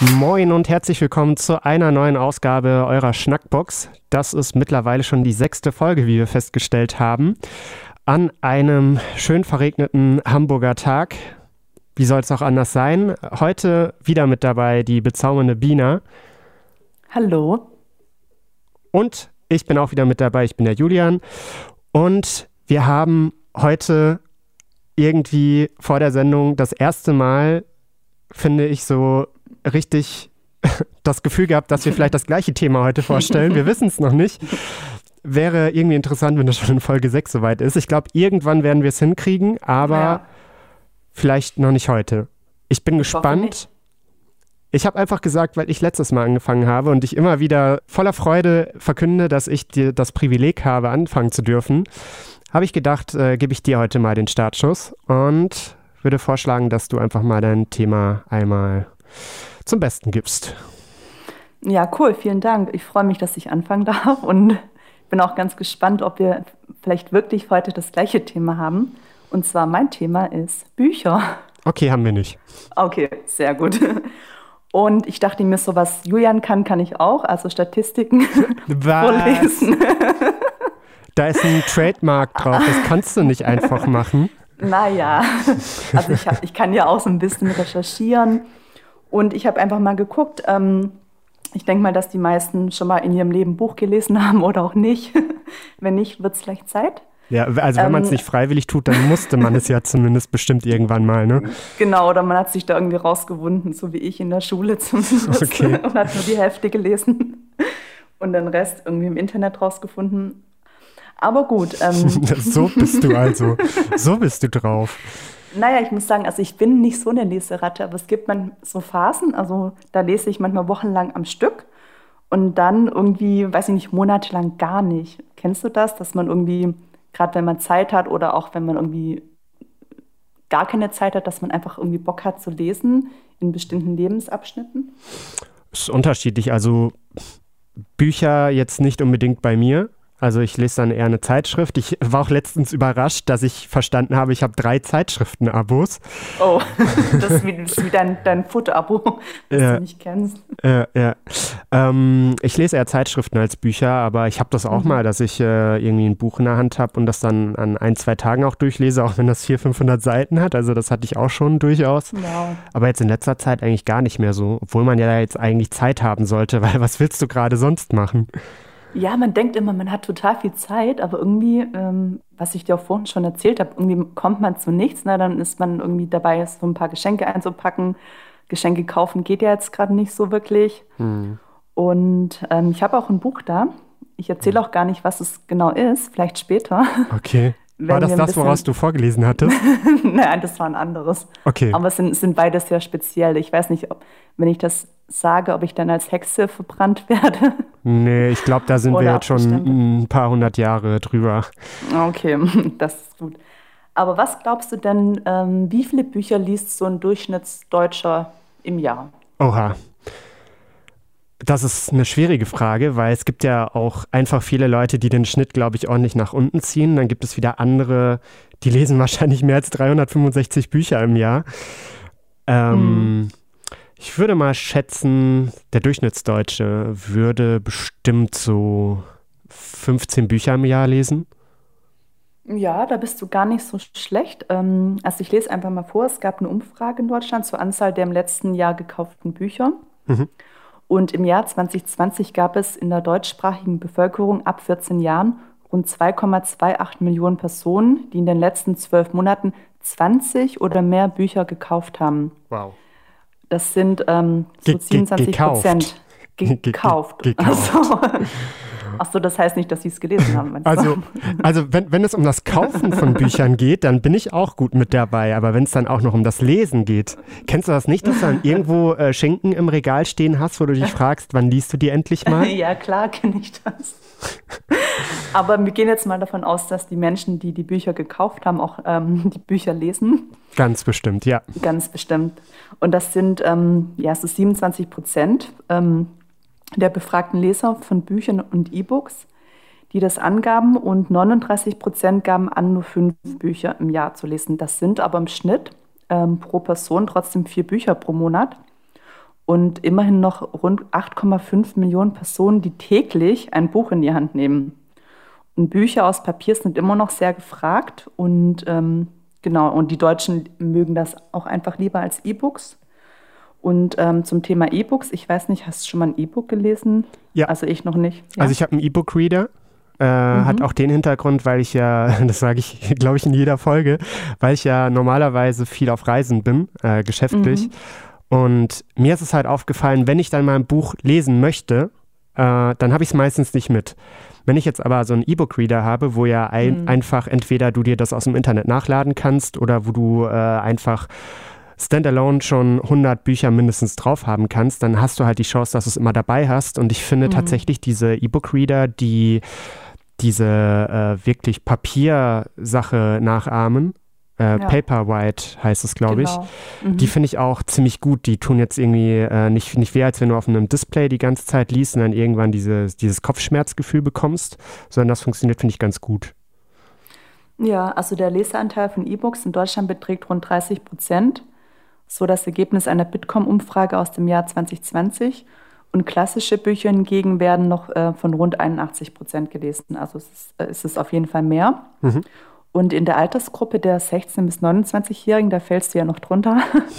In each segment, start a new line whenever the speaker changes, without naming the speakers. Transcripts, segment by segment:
Moin und herzlich willkommen zu einer neuen Ausgabe eurer Schnackbox. Das ist mittlerweile schon die sechste Folge, wie wir festgestellt haben. An einem schön verregneten Hamburger Tag. Wie soll es auch anders sein? Heute wieder mit dabei die bezaubernde Bina.
Hallo.
Und ich bin auch wieder mit dabei. Ich bin der Julian. Und wir haben heute irgendwie vor der Sendung das erste Mal, finde ich, so richtig das Gefühl gehabt, dass wir vielleicht das gleiche Thema heute vorstellen. Wir wissen es noch nicht. Wäre irgendwie interessant, wenn das schon in Folge 6 soweit ist. Ich glaube, irgendwann werden wir es hinkriegen, aber ja. vielleicht noch nicht heute. Ich bin gespannt. Ich habe einfach gesagt, weil ich letztes Mal angefangen habe und ich immer wieder voller Freude verkünde, dass ich dir das Privileg habe, anfangen zu dürfen, habe ich gedacht, äh, gebe ich dir heute mal den Startschuss und würde vorschlagen, dass du einfach mal dein Thema einmal zum Besten gibst.
Ja, cool, vielen Dank. Ich freue mich, dass ich anfangen darf und bin auch ganz gespannt, ob wir vielleicht wirklich heute das gleiche Thema haben. Und zwar mein Thema ist Bücher.
Okay, haben wir nicht.
Okay, sehr gut. Und ich dachte mir, so was Julian kann, kann ich auch, also Statistiken vorlesen.
Da ist ein Trademark drauf, das kannst du nicht einfach machen.
Naja, also ich, hab, ich kann ja auch so ein bisschen recherchieren und ich habe einfach mal geguckt. Ähm, ich denke mal, dass die meisten schon mal in ihrem Leben Buch gelesen haben oder auch nicht. Wenn nicht, wird es vielleicht Zeit.
Ja, also wenn ähm, man es nicht freiwillig tut, dann musste man es ja zumindest bestimmt irgendwann mal, ne?
Genau, oder man hat sich da irgendwie rausgewunden, so wie ich in der Schule zumindest. Okay. Und hat nur die Hälfte gelesen und den Rest irgendwie im Internet rausgefunden. Aber gut. Ähm.
so bist du also. So bist du drauf.
Naja, ich muss sagen, also ich bin nicht so eine Leseratte, aber es gibt man so Phasen, also da lese ich manchmal wochenlang am Stück und dann irgendwie, weiß ich nicht, monatelang gar nicht. Kennst du das, dass man irgendwie, gerade wenn man Zeit hat oder auch wenn man irgendwie gar keine Zeit hat, dass man einfach irgendwie Bock hat zu lesen in bestimmten Lebensabschnitten?
Das ist unterschiedlich. Also Bücher jetzt nicht unbedingt bei mir. Also ich lese dann eher eine Zeitschrift. Ich war auch letztens überrascht, dass ich verstanden habe, ich habe drei Zeitschriften-Abos.
Oh, das ist wie, das ist wie dein, dein Foto-Abo, das ja. du nicht kennst.
Ja, ja. Ähm, ich lese eher Zeitschriften als Bücher, aber ich habe das auch mhm. mal, dass ich äh, irgendwie ein Buch in der Hand habe und das dann an ein, zwei Tagen auch durchlese, auch wenn das 400, 500 Seiten hat. Also das hatte ich auch schon durchaus. Wow. Aber jetzt in letzter Zeit eigentlich gar nicht mehr so, obwohl man ja jetzt eigentlich Zeit haben sollte, weil was willst du gerade sonst machen?
Ja, man denkt immer, man hat total viel Zeit, aber irgendwie, ähm, was ich dir auch vorhin schon erzählt habe, irgendwie kommt man zu nichts. Ne? Dann ist man irgendwie dabei, so ein paar Geschenke einzupacken. Geschenke kaufen geht ja jetzt gerade nicht so wirklich. Hm. Und ähm, ich habe auch ein Buch da. Ich erzähle hm. auch gar nicht, was es genau ist, vielleicht später.
Okay. War das das, woraus du vorgelesen hattest?
Nein, das war ein anderes.
Okay.
Aber es sind, sind beide sehr speziell. Ich weiß nicht, ob, wenn ich das sage, ob ich dann als Hexe verbrannt werde.
Nee, ich glaube, da sind wir jetzt schon ein paar hundert Jahre drüber.
Okay, das ist gut. Aber was glaubst du denn, ähm, wie viele Bücher liest so ein Durchschnittsdeutscher im Jahr?
Oha, das ist eine schwierige Frage, weil es gibt ja auch einfach viele Leute, die den Schnitt, glaube ich, ordentlich nach unten ziehen. Dann gibt es wieder andere, die lesen wahrscheinlich mehr als 365 Bücher im Jahr. Ähm, hm. Ich würde mal schätzen, der Durchschnittsdeutsche würde bestimmt so 15 Bücher im Jahr lesen.
Ja, da bist du gar nicht so schlecht. Ähm, also ich lese einfach mal vor, es gab eine Umfrage in Deutschland zur Anzahl der im letzten Jahr gekauften Bücher. Mhm. Und im Jahr 2020 gab es in der deutschsprachigen Bevölkerung ab 14 Jahren rund 2,28 Millionen Personen, die in den letzten zwölf Monaten 20 oder mehr Bücher gekauft haben.
Wow.
Das sind ähm, so 27 Prozent gekauft. gekauft. Also, Ach so, das heißt nicht, dass Sie es gelesen haben.
Also, also wenn, wenn es um das Kaufen von Büchern geht, dann bin ich auch gut mit dabei. Aber wenn es dann auch noch um das Lesen geht, kennst du das nicht, dass du dann irgendwo äh, Schinken im Regal stehen hast, wo du dich fragst, wann liest du die endlich mal?
ja, klar kenne ich das. Aber wir gehen jetzt mal davon aus, dass die Menschen, die die Bücher gekauft haben, auch ähm, die Bücher lesen.
Ganz bestimmt, ja.
Ganz bestimmt. Und das sind ähm, ja so 27 Prozent. Ähm, der befragten Leser von Büchern und E-Books, die das angaben und 39 Prozent gaben an, nur fünf Bücher im Jahr zu lesen. Das sind aber im Schnitt ähm, pro Person trotzdem vier Bücher pro Monat. Und immerhin noch rund 8,5 Millionen Personen, die täglich ein Buch in die Hand nehmen. Und Bücher aus Papier sind immer noch sehr gefragt und ähm, genau, und die Deutschen mögen das auch einfach lieber als E-Books. Und ähm, zum Thema E-Books, ich weiß nicht, hast du schon mal ein E-Book gelesen?
Ja.
Also ich noch nicht.
Ja. Also ich habe einen E-Book-Reader. Äh, mhm. Hat auch den Hintergrund, weil ich ja, das sage ich, glaube ich, in jeder Folge, weil ich ja normalerweise viel auf Reisen bin, äh, geschäftlich. Mhm. Und mir ist es halt aufgefallen, wenn ich dann mal ein Buch lesen möchte, äh, dann habe ich es meistens nicht mit. Wenn ich jetzt aber so einen E-Book-Reader habe, wo ja ein, mhm. einfach entweder du dir das aus dem Internet nachladen kannst oder wo du äh, einfach standalone schon 100 Bücher mindestens drauf haben kannst, dann hast du halt die Chance, dass du es immer dabei hast. Und ich finde mhm. tatsächlich diese E-Book-Reader, die diese äh, wirklich Papiersache nachahmen, äh, ja. Paperwhite heißt es, glaube genau. ich. Mhm. Die finde ich auch ziemlich gut. Die tun jetzt irgendwie äh, nicht, nicht weh, als wenn du auf einem Display die ganze Zeit liest und dann irgendwann diese, dieses Kopfschmerzgefühl bekommst, sondern das funktioniert, finde ich, ganz gut.
Ja, also der Leseanteil von E-Books in Deutschland beträgt rund 30 Prozent. So das Ergebnis einer Bitkom-Umfrage aus dem Jahr 2020. Und klassische Bücher hingegen werden noch äh, von rund 81 Prozent gelesen. Also es ist, äh, es ist auf jeden Fall mehr. Mhm. Und in der Altersgruppe der 16- bis 29-Jährigen, da fällst du ja noch drunter,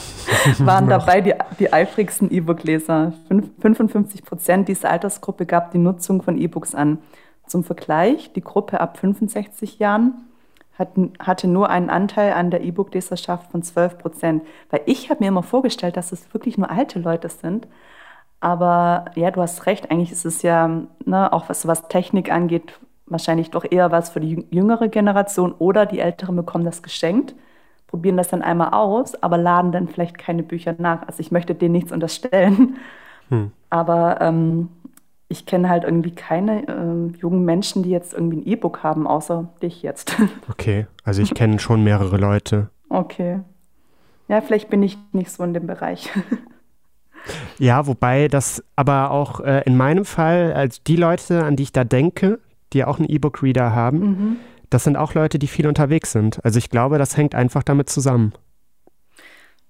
waren dabei die, die eifrigsten E-Book-Leser. 55 Prozent dieser Altersgruppe gab die Nutzung von E-Books an. Zum Vergleich, die Gruppe ab 65 Jahren hatten, hatte nur einen Anteil an der E-Book-Leserschaft von 12 Prozent. Weil ich habe mir immer vorgestellt, dass es wirklich nur alte Leute sind. Aber ja, du hast recht, eigentlich ist es ja, ne, auch was, was Technik angeht, wahrscheinlich doch eher was für die jüngere Generation oder die Älteren bekommen das geschenkt, probieren das dann einmal aus, aber laden dann vielleicht keine Bücher nach. Also ich möchte denen nichts unterstellen, hm. aber ähm, ich kenne halt irgendwie keine äh, jungen Menschen, die jetzt irgendwie ein E-Book haben, außer dich jetzt.
Okay, also ich kenne schon mehrere Leute.
Okay. Ja, vielleicht bin ich nicht so in dem Bereich.
Ja, wobei das aber auch äh, in meinem Fall, als die Leute, an die ich da denke, die auch einen E-Book-Reader haben, mhm. das sind auch Leute, die viel unterwegs sind. Also ich glaube, das hängt einfach damit zusammen.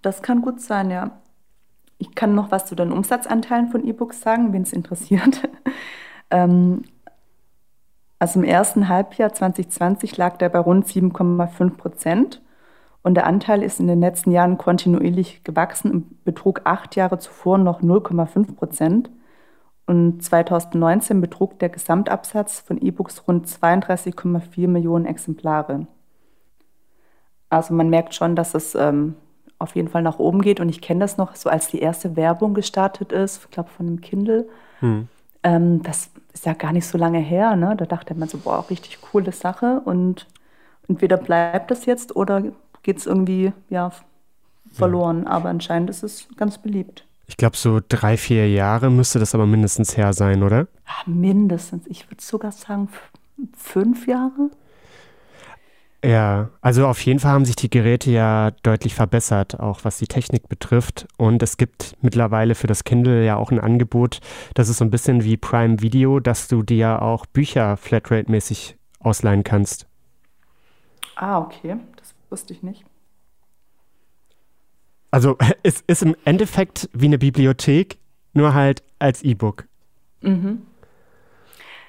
Das kann gut sein, ja. Ich kann noch was zu den Umsatzanteilen von E-Books sagen, wenn es interessiert. ähm, also im ersten Halbjahr 2020 lag der bei rund 7,5 Prozent. Und der Anteil ist in den letzten Jahren kontinuierlich gewachsen und betrug acht Jahre zuvor noch 0,5 Prozent. Und 2019 betrug der Gesamtabsatz von E-Books rund 32,4 Millionen Exemplare. Also man merkt schon, dass es ähm, auf jeden Fall nach oben geht. Und ich kenne das noch, so als die erste Werbung gestartet ist, ich glaube von einem Kindle. Hm. Ähm, das ist ja gar nicht so lange her. Ne? Da dachte man so, boah, richtig coole Sache. Und entweder bleibt das jetzt oder geht es irgendwie ja, verloren. Ja. Aber anscheinend ist es ganz beliebt.
Ich glaube, so drei, vier Jahre müsste das aber mindestens her sein, oder?
Ja, mindestens. Ich würde sogar sagen fünf Jahre.
Ja, also auf jeden Fall haben sich die Geräte ja deutlich verbessert, auch was die Technik betrifft. Und es gibt mittlerweile für das Kindle ja auch ein Angebot, das ist so ein bisschen wie Prime Video, dass du dir auch Bücher Flatrate-mäßig ausleihen kannst.
Ah, okay. Das wusste ich nicht.
Also es ist im Endeffekt wie eine Bibliothek, nur halt als E-Book. Mhm.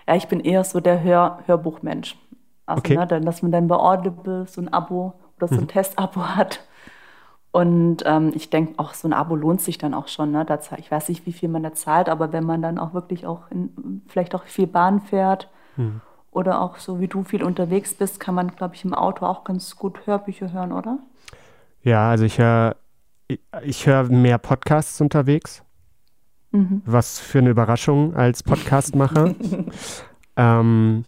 Ja, ich bin eher so der Hör Hörbuchmensch. Also, okay. ne, dann, dass man dann bei Audible so ein Abo oder so ein mhm. Testabo hat. Und ähm, ich denke, auch so ein Abo lohnt sich dann auch schon. Ne? Da, ich weiß nicht, wie viel man da zahlt, aber wenn man dann auch wirklich auch in, vielleicht auch viel Bahn fährt mhm. oder auch so wie du viel unterwegs bist, kann man, glaube ich, im Auto auch ganz gut Hörbücher hören, oder?
Ja, also ich höre ich höre mehr Podcasts unterwegs. Mhm. Was für eine Überraschung als Podcastmacher. ähm,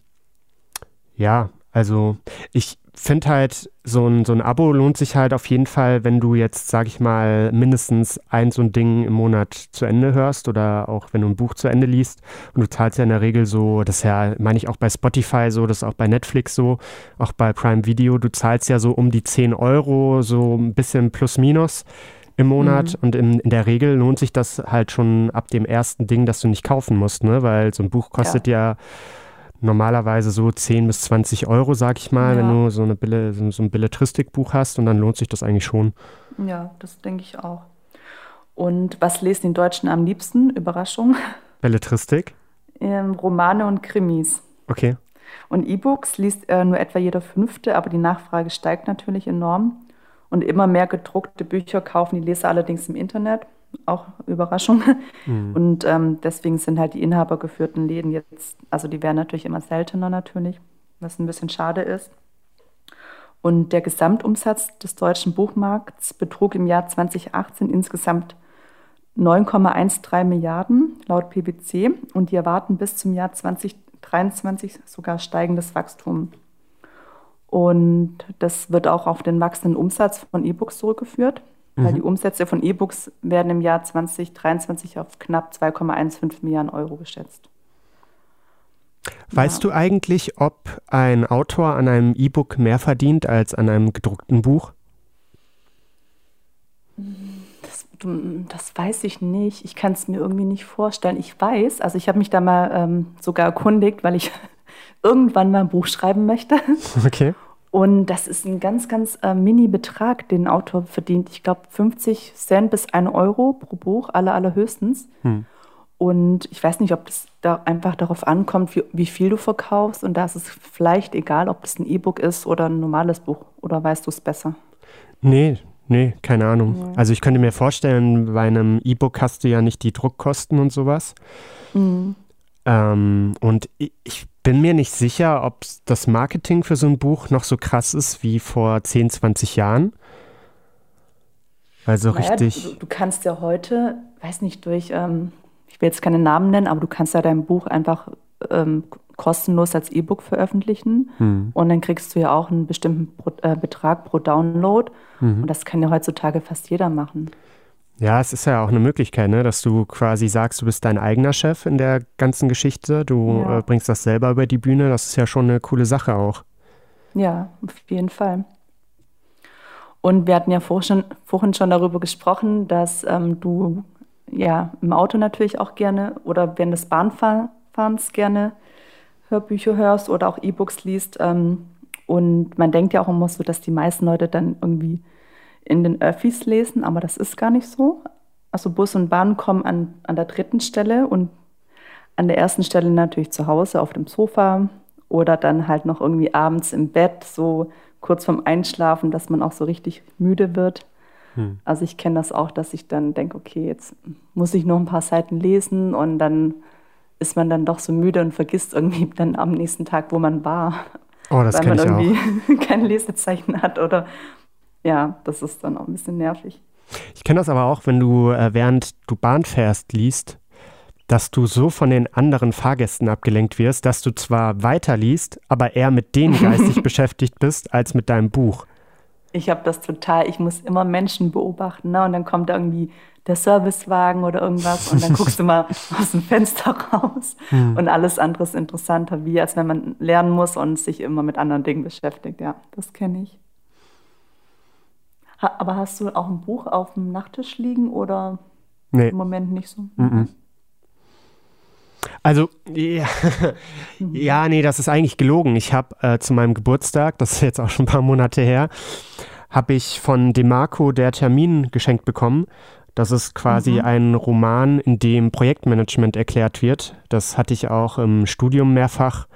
ja, also ich finde halt, so ein, so ein Abo lohnt sich halt auf jeden Fall, wenn du jetzt, sag ich mal, mindestens ein so ein Ding im Monat zu Ende hörst oder auch wenn du ein Buch zu Ende liest. Und du zahlst ja in der Regel so, das ist ja, meine ich auch bei Spotify so, das ist auch bei Netflix so, auch bei Prime Video, du zahlst ja so um die 10 Euro, so ein bisschen plus minus im Monat mhm. und in, in, der Regel lohnt sich das halt schon ab dem ersten Ding, das du nicht kaufen musst, ne? weil so ein Buch kostet ja, ja normalerweise so 10 bis 20 Euro, sag ich mal, ja. wenn du so, eine Bille, so, ein Belletristikbuch hast und dann lohnt sich das eigentlich schon.
Ja, das denke ich auch. Und was lesen die Deutschen am liebsten? Überraschung.
Belletristik?
Ähm, Romane und Krimis.
Okay.
Und E-Books liest äh, nur etwa jeder Fünfte, aber die Nachfrage steigt natürlich enorm. Und immer mehr gedruckte Bücher kaufen die Leser allerdings im Internet. Auch Überraschung. Mhm. Und ähm, deswegen sind halt die inhabergeführten Läden jetzt, also die werden natürlich immer seltener natürlich, was ein bisschen schade ist. Und der Gesamtumsatz des deutschen Buchmarkts betrug im Jahr 2018 insgesamt 9,13 Milliarden laut PwC und die erwarten bis zum Jahr 2023 sogar steigendes Wachstum. Und das wird auch auf den wachsenden Umsatz von E-Books zurückgeführt, mhm. weil die Umsätze von E-Books werden im Jahr 2023 auf knapp 2,15 Milliarden Euro geschätzt.
Weißt ja. du eigentlich, ob ein Autor an einem E-Book mehr verdient als an einem gedruckten Buch?
Das, das weiß ich nicht. Ich kann es mir irgendwie nicht vorstellen. Ich weiß, also ich habe mich da mal ähm, sogar erkundigt, weil ich irgendwann mal ein Buch schreiben möchte.
Okay.
Und das ist ein ganz, ganz äh, Mini-Betrag, den ein Autor verdient. Ich glaube 50 Cent bis 1 Euro pro Buch, aller, allerhöchstens. Hm. Und ich weiß nicht, ob das da einfach darauf ankommt, wie, wie, viel du verkaufst. Und da ist es vielleicht egal, ob das ein E-Book ist oder ein normales Buch. Oder weißt du es besser?
Nee, nee, keine Ahnung. Ja. Also ich könnte mir vorstellen, bei einem E-Book hast du ja nicht die Druckkosten und sowas. Mhm. Ähm, und ich bin mir nicht sicher, ob das Marketing für so ein Buch noch so krass ist wie vor 10, 20 Jahren. Also naja, richtig.
Du, du, kannst ja heute, weiß nicht, durch ähm, ich will jetzt keine Namen nennen, aber du kannst ja dein Buch einfach ähm, kostenlos als E-Book veröffentlichen mhm. und dann kriegst du ja auch einen bestimmten pro, äh, Betrag pro Download mhm. und das kann ja heutzutage fast jeder machen.
Ja, es ist ja auch eine Möglichkeit, ne, dass du quasi sagst, du bist dein eigener Chef in der ganzen Geschichte, du ja. äh, bringst das selber über die Bühne, das ist ja schon eine coole Sache auch.
Ja, auf jeden Fall. Und wir hatten ja vorhin, vorhin schon darüber gesprochen, dass ähm, du ja, im Auto natürlich auch gerne oder während des Bahnfahrens gerne Hörbücher hörst oder auch E-Books liest. Ähm, und man denkt ja auch immer so, dass die meisten Leute dann irgendwie in den Öffis lesen, aber das ist gar nicht so. Also Bus und Bahn kommen an, an der dritten Stelle und an der ersten Stelle natürlich zu Hause auf dem Sofa oder dann halt noch irgendwie abends im Bett, so kurz vorm Einschlafen, dass man auch so richtig müde wird. Hm. Also ich kenne das auch, dass ich dann denke, okay, jetzt muss ich noch ein paar Seiten lesen und dann ist man dann doch so müde und vergisst irgendwie dann am nächsten Tag, wo man war.
Oh, das weil man irgendwie
kein Lesezeichen hat oder ja, das ist dann auch ein bisschen nervig.
Ich kenne das aber auch, wenn du äh, während du Bahn fährst liest, dass du so von den anderen Fahrgästen abgelenkt wirst, dass du zwar weiterliest, aber eher mit denen geistig beschäftigt bist als mit deinem Buch.
Ich habe das total, ich muss immer Menschen beobachten, ne? Und dann kommt irgendwie der Servicewagen oder irgendwas und dann guckst du mal aus dem Fenster raus hm. und alles andere ist interessanter, wie als wenn man lernen muss und sich immer mit anderen Dingen beschäftigt. Ja, das kenne ich. Aber hast du auch ein Buch auf dem Nachttisch liegen oder nee. im Moment nicht so? Mhm.
Also, ja, ja, nee, das ist eigentlich gelogen. Ich habe äh, zu meinem Geburtstag, das ist jetzt auch schon ein paar Monate her, habe ich von DeMarco der Termin geschenkt bekommen. Das ist quasi mhm. ein Roman, in dem Projektmanagement erklärt wird. Das hatte ich auch im Studium mehrfach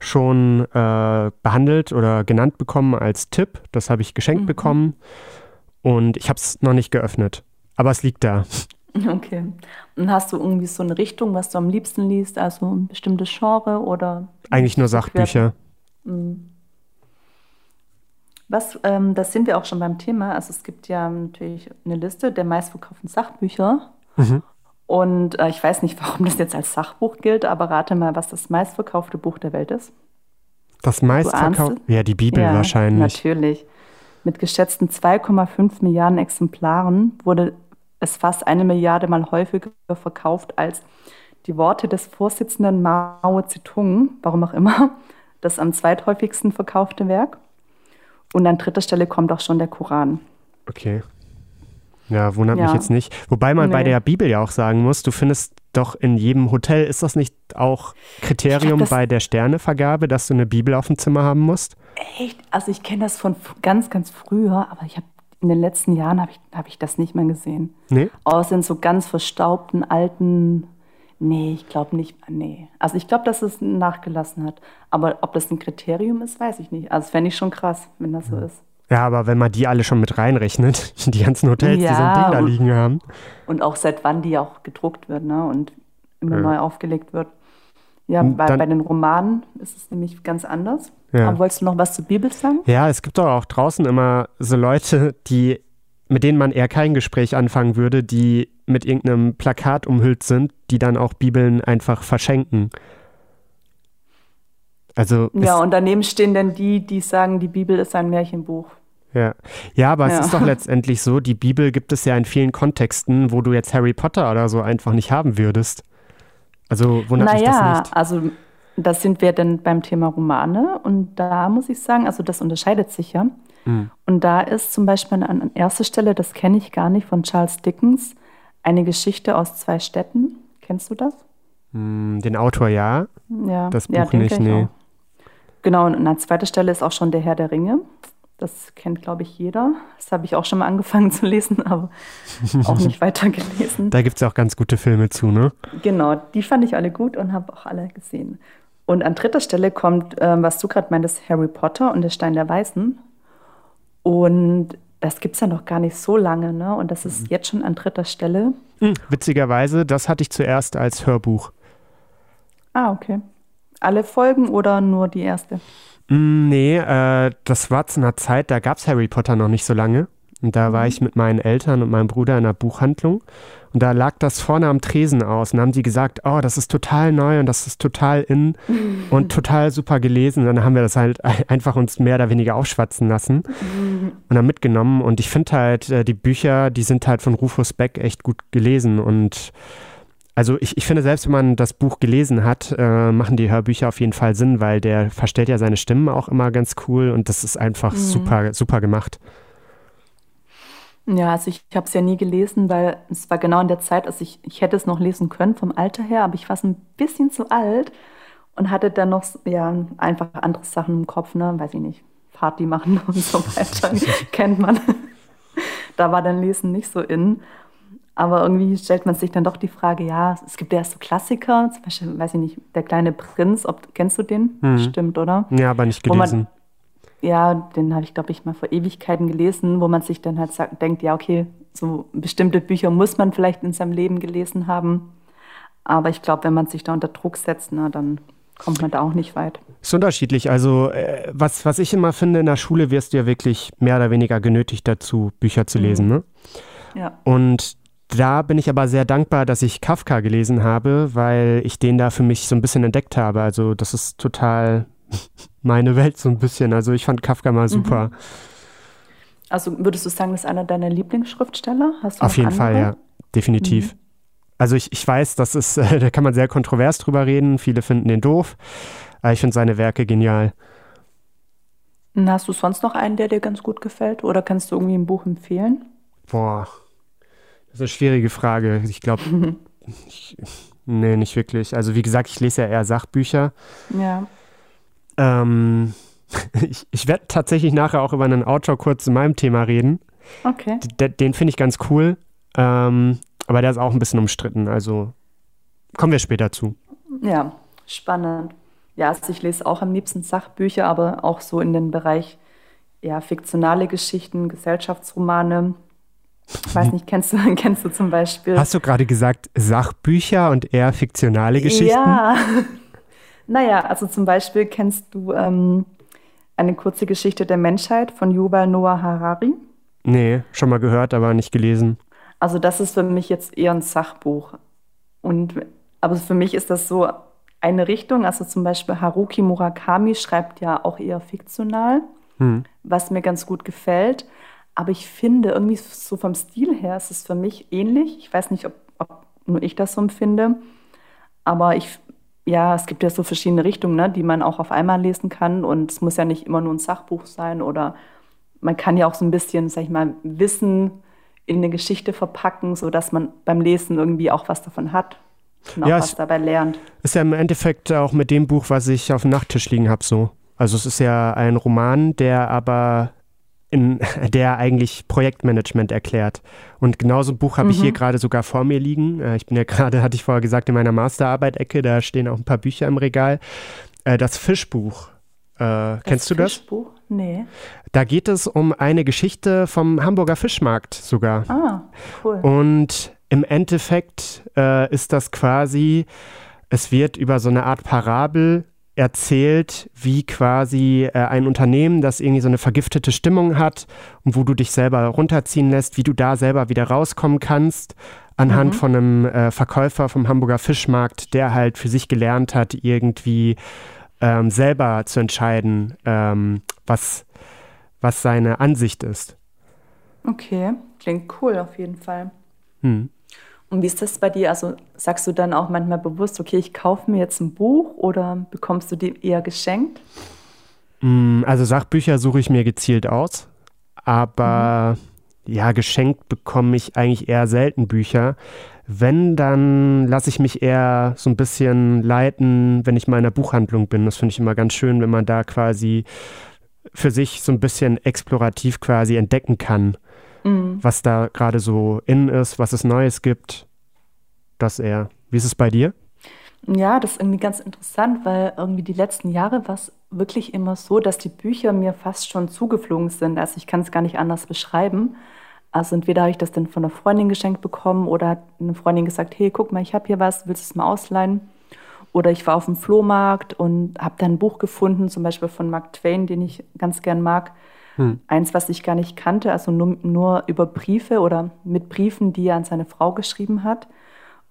schon äh, behandelt oder genannt bekommen als Tipp. Das habe ich geschenkt mhm. bekommen und ich habe es noch nicht geöffnet. Aber es liegt da.
Okay. Und hast du irgendwie so eine Richtung, was du am liebsten liest? Also ein bestimmtes Genre oder?
Eigentlich nur Sachbücher.
Mhm. Was, ähm, das sind wir auch schon beim Thema. Also es gibt ja natürlich eine Liste der meistverkauften Sachbücher. Mhm. Und äh, ich weiß nicht, warum das jetzt als Sachbuch gilt, aber rate mal, was das meistverkaufte Buch der Welt ist.
Das meistverkaufte? Ja, die Bibel ja, wahrscheinlich.
Natürlich. Mit geschätzten 2,5 Milliarden Exemplaren wurde es fast eine Milliarde Mal häufiger verkauft als die Worte des Vorsitzenden Mao Zedong, warum auch immer, das am zweithäufigsten verkaufte Werk. Und an dritter Stelle kommt auch schon der Koran.
Okay. Ja, wundert ja. mich jetzt nicht. Wobei man nee. bei der Bibel ja auch sagen muss, du findest doch in jedem Hotel, ist das nicht auch Kriterium glaub, bei der Sternevergabe, dass du eine Bibel auf dem Zimmer haben musst?
Echt? Also ich kenne das von ganz, ganz früher, aber ich habe in den letzten Jahren habe ich, hab ich das nicht mehr gesehen.
Nee?
Außer in so ganz verstaubten alten. Nee, ich glaube nicht. Nee. Also ich glaube, dass es nachgelassen hat. Aber ob das ein Kriterium ist, weiß ich nicht. Also fände ich schon krass, wenn das so ist.
Ja, aber wenn man die alle schon mit reinrechnet, die ganzen Hotels,
Ja,
die so ein Ding da liegen haben.
Und auch seit wann die auch gedruckt wird, ne? Und immer
Ja.
neu aufgelegt wird. Ja, bei,
dann-
bei den Romanen ist es nämlich ganz anders.
Ja.
Aber wolltest du noch was zur Bibel sagen?
Ja, es gibt doch auch draußen immer so Leute, die, mit denen man eher kein Gespräch anfangen würde, die mit irgendeinem Plakat umhüllt sind, die dann auch Bibeln einfach verschenken. Also
Ja, und daneben stehen dann die, die sagen, die Bibel ist ein Märchenbuch.
Ja. ja, aber es
Ja.
ist doch letztendlich so, die Bibel gibt es ja in vielen Kontexten, wo du jetzt Harry Potter oder so einfach nicht haben würdest. Also wundert mich das
Naja,
nicht.
also das sind wir dann beim Thema Romane und da muss ich sagen, also das unterscheidet sich ja.
Mhm.
Und da ist zum Beispiel an, erster Stelle, das kenne ich gar nicht, von Charles Dickens, eine Geschichte aus zwei Städten. Kennst du das?
Hm, Den Autor ja.
Ja,
Das
ja,
Buch
den
nicht, nee.
auch. Genau, und an zweiter Stelle ist auch schon Der Herr der Ringe. Das kennt, glaube ich, jeder. Das habe ich auch schon mal angefangen zu lesen, aber auch nicht weitergelesen.
Da gibt es ja auch ganz gute Filme zu, ne?
Genau, die fand ich alle gut und habe auch alle gesehen. Und an dritter Stelle kommt, ähm, was du gerade meintest, Harry Potter und der Stein der Weißen. Und das gibt es ja noch gar nicht so lange, ne? Und das ist jetzt schon an dritter Stelle.
Hm, witzigerweise, das hatte ich zuerst als Hörbuch.
Ah, okay. Alle Folgen oder nur die erste?
Mm, Nee, äh, das war zu einer Zeit, da gab es Harry Potter noch nicht so lange. Und da war ich mit meinen Eltern und meinem Bruder in einer Buchhandlung. Und da lag das vorne am Tresen aus. Und haben sie gesagt, oh, das ist total neu und das ist total in und total super gelesen. Und dann haben wir das halt ein- einfach uns mehr oder weniger aufschwatzen lassen und dann mitgenommen. Und ich finde halt, äh, die Bücher, die sind halt von Rufus Beck echt gut gelesen. Und also ich, ich finde, selbst wenn man das Buch gelesen hat, äh, machen die Hörbücher auf jeden Fall Sinn, weil der verstellt ja seine Stimmen auch immer ganz cool und das ist einfach super, super gemacht.
Ja, also ich habe es ja nie gelesen, weil es war genau in der Zeit, also ich, ich hätte es noch lesen können vom Alter her, aber ich war ein bisschen zu alt und hatte dann noch ja, einfach andere Sachen im Kopf, ne? weiß ich nicht, Party machen und so weiter, kennt man. da war dann Lesen nicht so in. Aber irgendwie stellt man sich dann doch die Frage, ja, es gibt ja so Klassiker, zum Beispiel, weiß ich nicht, Der kleine Prinz, ob, kennst du den?
Mhm.
Stimmt, oder?
Ja, aber nicht
Wo man-
gelesen.
Ja, den habe ich, glaube ich, mal vor Ewigkeiten gelesen, wo man sich dann halt sagt, denkt, ja, okay, so bestimmte Bücher muss man vielleicht in seinem Leben gelesen haben. Aber ich glaube, wenn man sich da unter Druck setzt, na, dann kommt man da auch nicht weit.
Ist unterschiedlich. Also, äh, was, was ich immer finde, in der Schule wirst du ja wirklich mehr oder weniger genötigt dazu, Bücher zu lesen. Ne?
Ja.
Und da bin ich aber sehr dankbar, dass ich Kafka gelesen habe, weil ich den da für mich so ein bisschen entdeckt habe. Also, das ist total meine Welt so ein bisschen. Also, ich fand Kafka mal super.
Also würdest du sagen, das ist einer deiner Lieblingsschriftsteller? Hast du
Auf jeden Fall,
andere?
ja. Definitiv. Also, ich, ich weiß, das ist, äh, da kann man sehr kontrovers drüber reden. Viele finden den doof. Aber ich finde seine Werke genial.
Und Hast du sonst noch einen, der dir ganz gut gefällt? Oder kannst du irgendwie ein Buch empfehlen?
Boah, das ist eine schwierige Frage. Ich glaube, nee, nicht wirklich. Also wie gesagt, ich lese ja eher Sachbücher.
Ja.
Ähm, ich ich werde tatsächlich nachher auch über einen Autor kurz zu meinem Thema reden.
Okay.
D den finde ich ganz cool, ähm, aber der ist auch ein bisschen umstritten. Also kommen wir später zu.
Ja, spannend. Ja, also ich lese auch am liebsten Sachbücher, aber auch so in den Bereich ja, fiktionale Geschichten, Gesellschaftsromane. Ich weiß nicht, kennst du, kennst du zum Beispiel?
Hast du gerade gesagt Sachbücher und eher fiktionale Geschichten?
Ja. Naja, also zum Beispiel kennst du ähm, eine kurze Geschichte der Menschheit von Yuval Noah Harari.
Nee, schon mal gehört, aber nicht gelesen.
Also das ist für mich jetzt eher ein Sachbuch. Und aber für mich ist das so eine Richtung. Also zum Beispiel Haruki Murakami schreibt ja auch eher fiktional,
Hm.
was mir ganz gut gefällt. Aber ich finde irgendwie so vom Stil her ist es für mich ähnlich. Ich weiß nicht, ob, ob nur ich das so empfinde. Aber ich, ja, es gibt ja so verschiedene Richtungen, ne, die man auch auf einmal lesen kann. Und es muss ja nicht immer nur ein Sachbuch sein oder man kann ja auch so ein bisschen, sag ich mal, Wissen in eine Geschichte verpacken, sodass man beim Lesen irgendwie auch was davon hat und auch
Ja,
was dabei lernt.
Ist ja im Endeffekt auch mit dem Buch, was ich auf dem Nachttisch liegen habe, so. Also es ist ja ein Roman, der aber in der eigentlich Projektmanagement erklärt. Und genauso ein Buch habe mhm. ich hier gerade sogar vor mir liegen. Äh, ich bin ja gerade, hatte ich vorher gesagt, in meiner Masterarbeit-Ecke, da stehen auch ein paar Bücher im Regal. Äh, das Fischbuch. Äh, das kennst du das?
Fischbuch? Nee.
Da geht es um eine Geschichte vom Hamburger Fischmarkt sogar.
Ah, cool.
Und im Endeffekt ist das quasi, es wird über so eine Art Parabel erzählt, wie quasi äh, ein Unternehmen, das irgendwie so eine vergiftete Stimmung hat und wo du dich selber runterziehen lässt, wie du da selber wieder rauskommen kannst, anhand mhm. von einem äh, Verkäufer vom Hamburger Fischmarkt, der halt für sich gelernt hat, irgendwie ähm, selber zu entscheiden, ähm, was, was seine Ansicht ist.
Okay, klingt cool auf jeden Fall.
Hm.
Und wie ist das bei dir? Also sagst du dann auch manchmal bewusst, okay, ich kaufe mir jetzt ein Buch oder bekommst du die eher geschenkt?
Mm, also Sachbücher suche ich mir gezielt aus, aber mhm. ja, geschenkt bekomme ich eigentlich eher selten Bücher. Wenn, dann lasse ich mich eher so ein bisschen leiten, wenn ich mal in der Buchhandlung bin. Das finde ich immer ganz schön, wenn man da quasi für sich so ein bisschen explorativ quasi entdecken kann mhm. was da gerade so in ist, was es Neues gibt. Das eher. Wie ist es bei dir?
Ja, das ist irgendwie ganz interessant, weil irgendwie die letzten Jahre war es wirklich immer so, dass die Bücher mir fast schon zugeflogen sind. Also ich kann es gar nicht anders beschreiben. Also entweder habe ich das dann von einer Freundin geschenkt bekommen oder hat eine Freundin gesagt, hey, guck mal, ich habe hier was, willst du es mal ausleihen? Oder ich war auf dem Flohmarkt und habe dann ein Buch gefunden, zum Beispiel von Mark Twain, den ich ganz gern mag. Hm. Eins, was ich gar nicht kannte, also nur, nur über Briefe oder mit Briefen, die er an seine Frau geschrieben hat.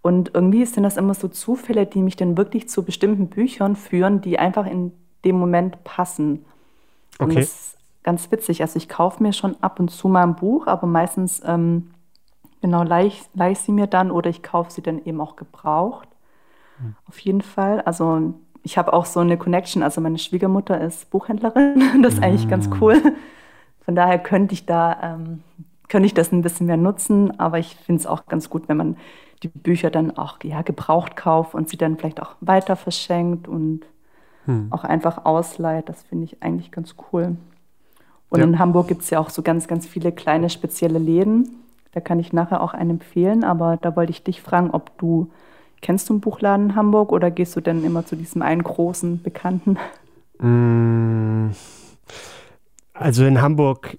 Und irgendwie sind das immer so Zufälle, die mich dann wirklich zu bestimmten Büchern führen, die einfach in dem Moment passen. Und okay. das ist ganz witzig. Also ich kaufe mir schon ab und zu mal ein Buch, aber meistens ähm, genau leih leih sie mir dann oder ich kaufe sie dann eben auch gebraucht. Hm. Auf jeden Fall. Also ich habe auch so eine Connection. Also meine Schwiegermutter ist Buchhändlerin. Das ist eigentlich ganz cool. Von daher könnte ich da, ähm, könnte ich das ein bisschen mehr nutzen, aber ich finde es auch ganz gut, wenn man die Bücher dann auch ja, gebraucht kauft und sie dann vielleicht auch weiter verschenkt und hm. auch einfach ausleiht. Das finde ich eigentlich ganz cool. Und ja. in Hamburg gibt es ja auch so ganz, ganz viele kleine spezielle Läden. Da kann ich nachher auch einen empfehlen, aber da wollte ich dich fragen, ob du, kennst du einen Buchladen in Hamburg oder gehst du denn immer zu diesem einen großen Bekannten?
Mmh. Also in Hamburg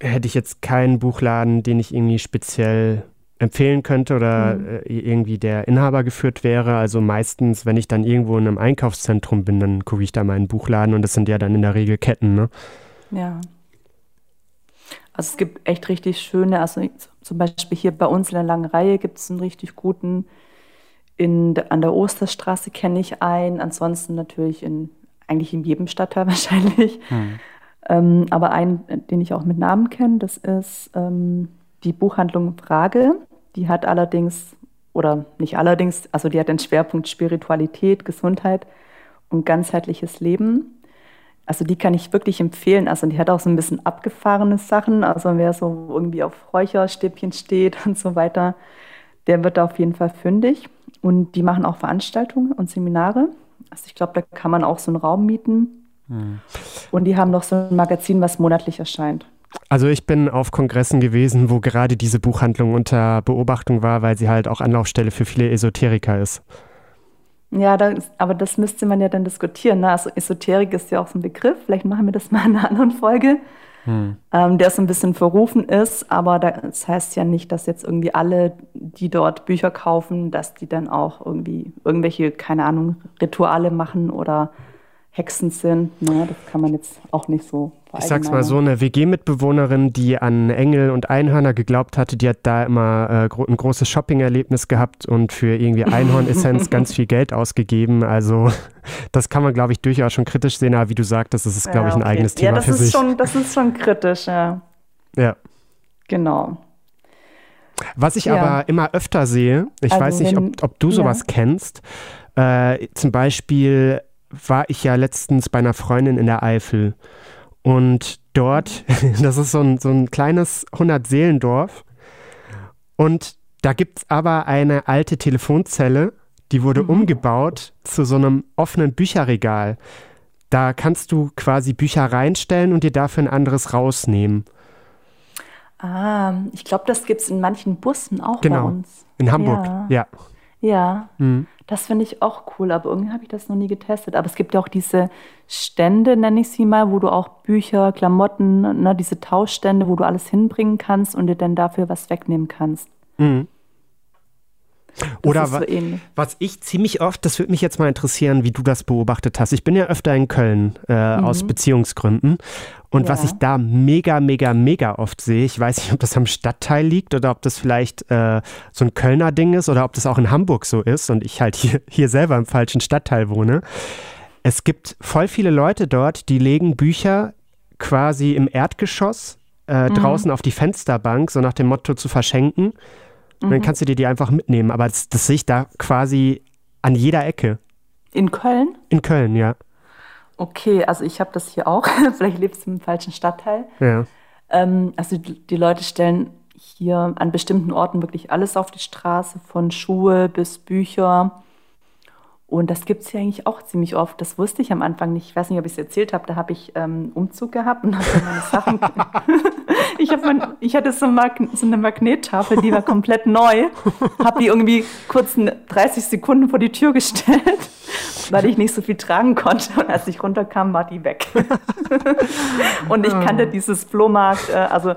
hätte ich jetzt keinen Buchladen, den ich irgendwie speziell empfehlen könnte oder mhm. Äh, irgendwie der Inhaber geführt wäre. Also meistens, wenn ich dann irgendwo in einem Einkaufszentrum bin, dann gucke ich da mal einen Buchladen und das sind ja dann in der Regel Ketten, ne?
Ja. Also es gibt echt richtig schöne, also zum Beispiel hier bei uns in der langen Reihe gibt es einen richtig guten, in, an der Osterstraße kenne ich einen, ansonsten natürlich in, eigentlich in jedem Stadtteil wahrscheinlich. Hm. Ähm, aber einen, den ich auch mit Namen kenne, das ist ähm, die Buchhandlung Frage. Die hat allerdings, oder nicht allerdings, also die hat den Schwerpunkt Spiritualität, Gesundheit und ganzheitliches Leben. Also die kann ich wirklich empfehlen. Also die hat auch so ein bisschen abgefahrene Sachen. Also wer so irgendwie auf Räucherstäbchen steht und so weiter, der wird da auf jeden Fall fündig. Und die machen auch Veranstaltungen und Seminare. Also ich glaube, da kann man auch so einen Raum mieten hm. Und die haben noch so ein Magazin, was monatlich erscheint.
Also ich bin auf Kongressen gewesen, wo gerade diese Buchhandlung unter Beobachtung war, weil sie halt auch Anlaufstelle für viele Esoteriker ist.
Ja, das, aber das müsste man ja dann diskutieren. Ne? Also Esoterik ist ja auch so ein Begriff, vielleicht machen wir das mal in einer anderen Folge, hm. ähm, der so ein bisschen verrufen ist, aber das heißt ja nicht, dass jetzt irgendwie alle, die dort Bücher kaufen, dass die dann auch irgendwie irgendwelche, keine Ahnung, Rituale machen oder Hexen sind. Ne? Das kann man jetzt auch nicht so
Ich sag's mal so, eine WG-Mitbewohnerin, die an Engel und Einhörner geglaubt hatte, die hat da immer äh, gro ein großes Shopping-Erlebnis gehabt und für irgendwie Einhornessenz ganz viel Geld ausgegeben. Also das kann man, glaube ich, durchaus schon kritisch sehen, aber wie du sagtest, das ist, glaube ich, ein okay. eigenes Thema ja,
das
für
ist
sich.
Schon, das ist schon kritisch, ja.
Ja.
Genau.
Was ich ja. aber immer öfter sehe, ich also weiß nicht, wenn, ob, ob, du sowas ja. kennst, äh, zum Beispiel war ich ja letztens bei einer Freundin in der Eifel. Und dort, das ist so ein, so ein kleines 100-Seelendorf. Und da gibt es aber eine alte Telefonzelle, die wurde mhm. umgebaut zu so einem offenen Bücherregal. Da kannst du quasi Bücher reinstellen und dir dafür ein anderes rausnehmen.
Ah, ich glaube, das gibt es in manchen Bussen auch
genau.
bei uns.
In Hamburg, ja. Ja,
ja. Mhm. das finde ich auch cool, aber irgendwie habe ich das noch nie getestet. Aber es gibt ja auch diese Stände, nenne ich sie mal, wo du auch Bücher, Klamotten, ne, diese Tauschstände, wo du alles hinbringen kannst und dir dann dafür was wegnehmen kannst. Mhm.
Oder so was ich ziemlich oft, das würde mich jetzt mal interessieren, wie du das beobachtet hast. Ich bin ja öfter in Köln äh, mhm. aus Beziehungsgründen. Und ja. was ich da mega, mega, mega oft sehe, ich weiß nicht, ob das am Stadtteil liegt oder ob das vielleicht äh, so ein Kölner Ding ist oder ob das auch in Hamburg so ist und ich halt hier, hier selber im falschen Stadtteil wohne. Es gibt voll viele Leute dort, die legen Bücher quasi im Erdgeschoss äh, mhm. draußen auf die Fensterbank, so nach dem Motto zu verschenken. Und dann mhm. kannst du dir die einfach mitnehmen. Aber das, das sehe ich da quasi an jeder Ecke.
In Köln?
In Köln, ja.
Okay, also ich habe das hier auch. Vielleicht lebst du im falschen Stadtteil.
Ja.
Ähm, also die Leute stellen hier an bestimmten Orten wirklich alles auf die Straße, von Schuhe bis Bücher. Und das gibt es hier eigentlich auch ziemlich oft. Das wusste ich am Anfang nicht. Ich weiß nicht, ob ich es erzählt habe. Da habe ich ähm, Umzug gehabt und habe meine Sachen. ich, mein, ich hatte so, so, eine Magnettafel, die war komplett neu. Habe die irgendwie kurz 30 Sekunden vor die Tür gestellt, weil ich nicht so viel tragen konnte. Und als ich runterkam, war die weg. und ich kannte dieses Flohmarkt, äh, also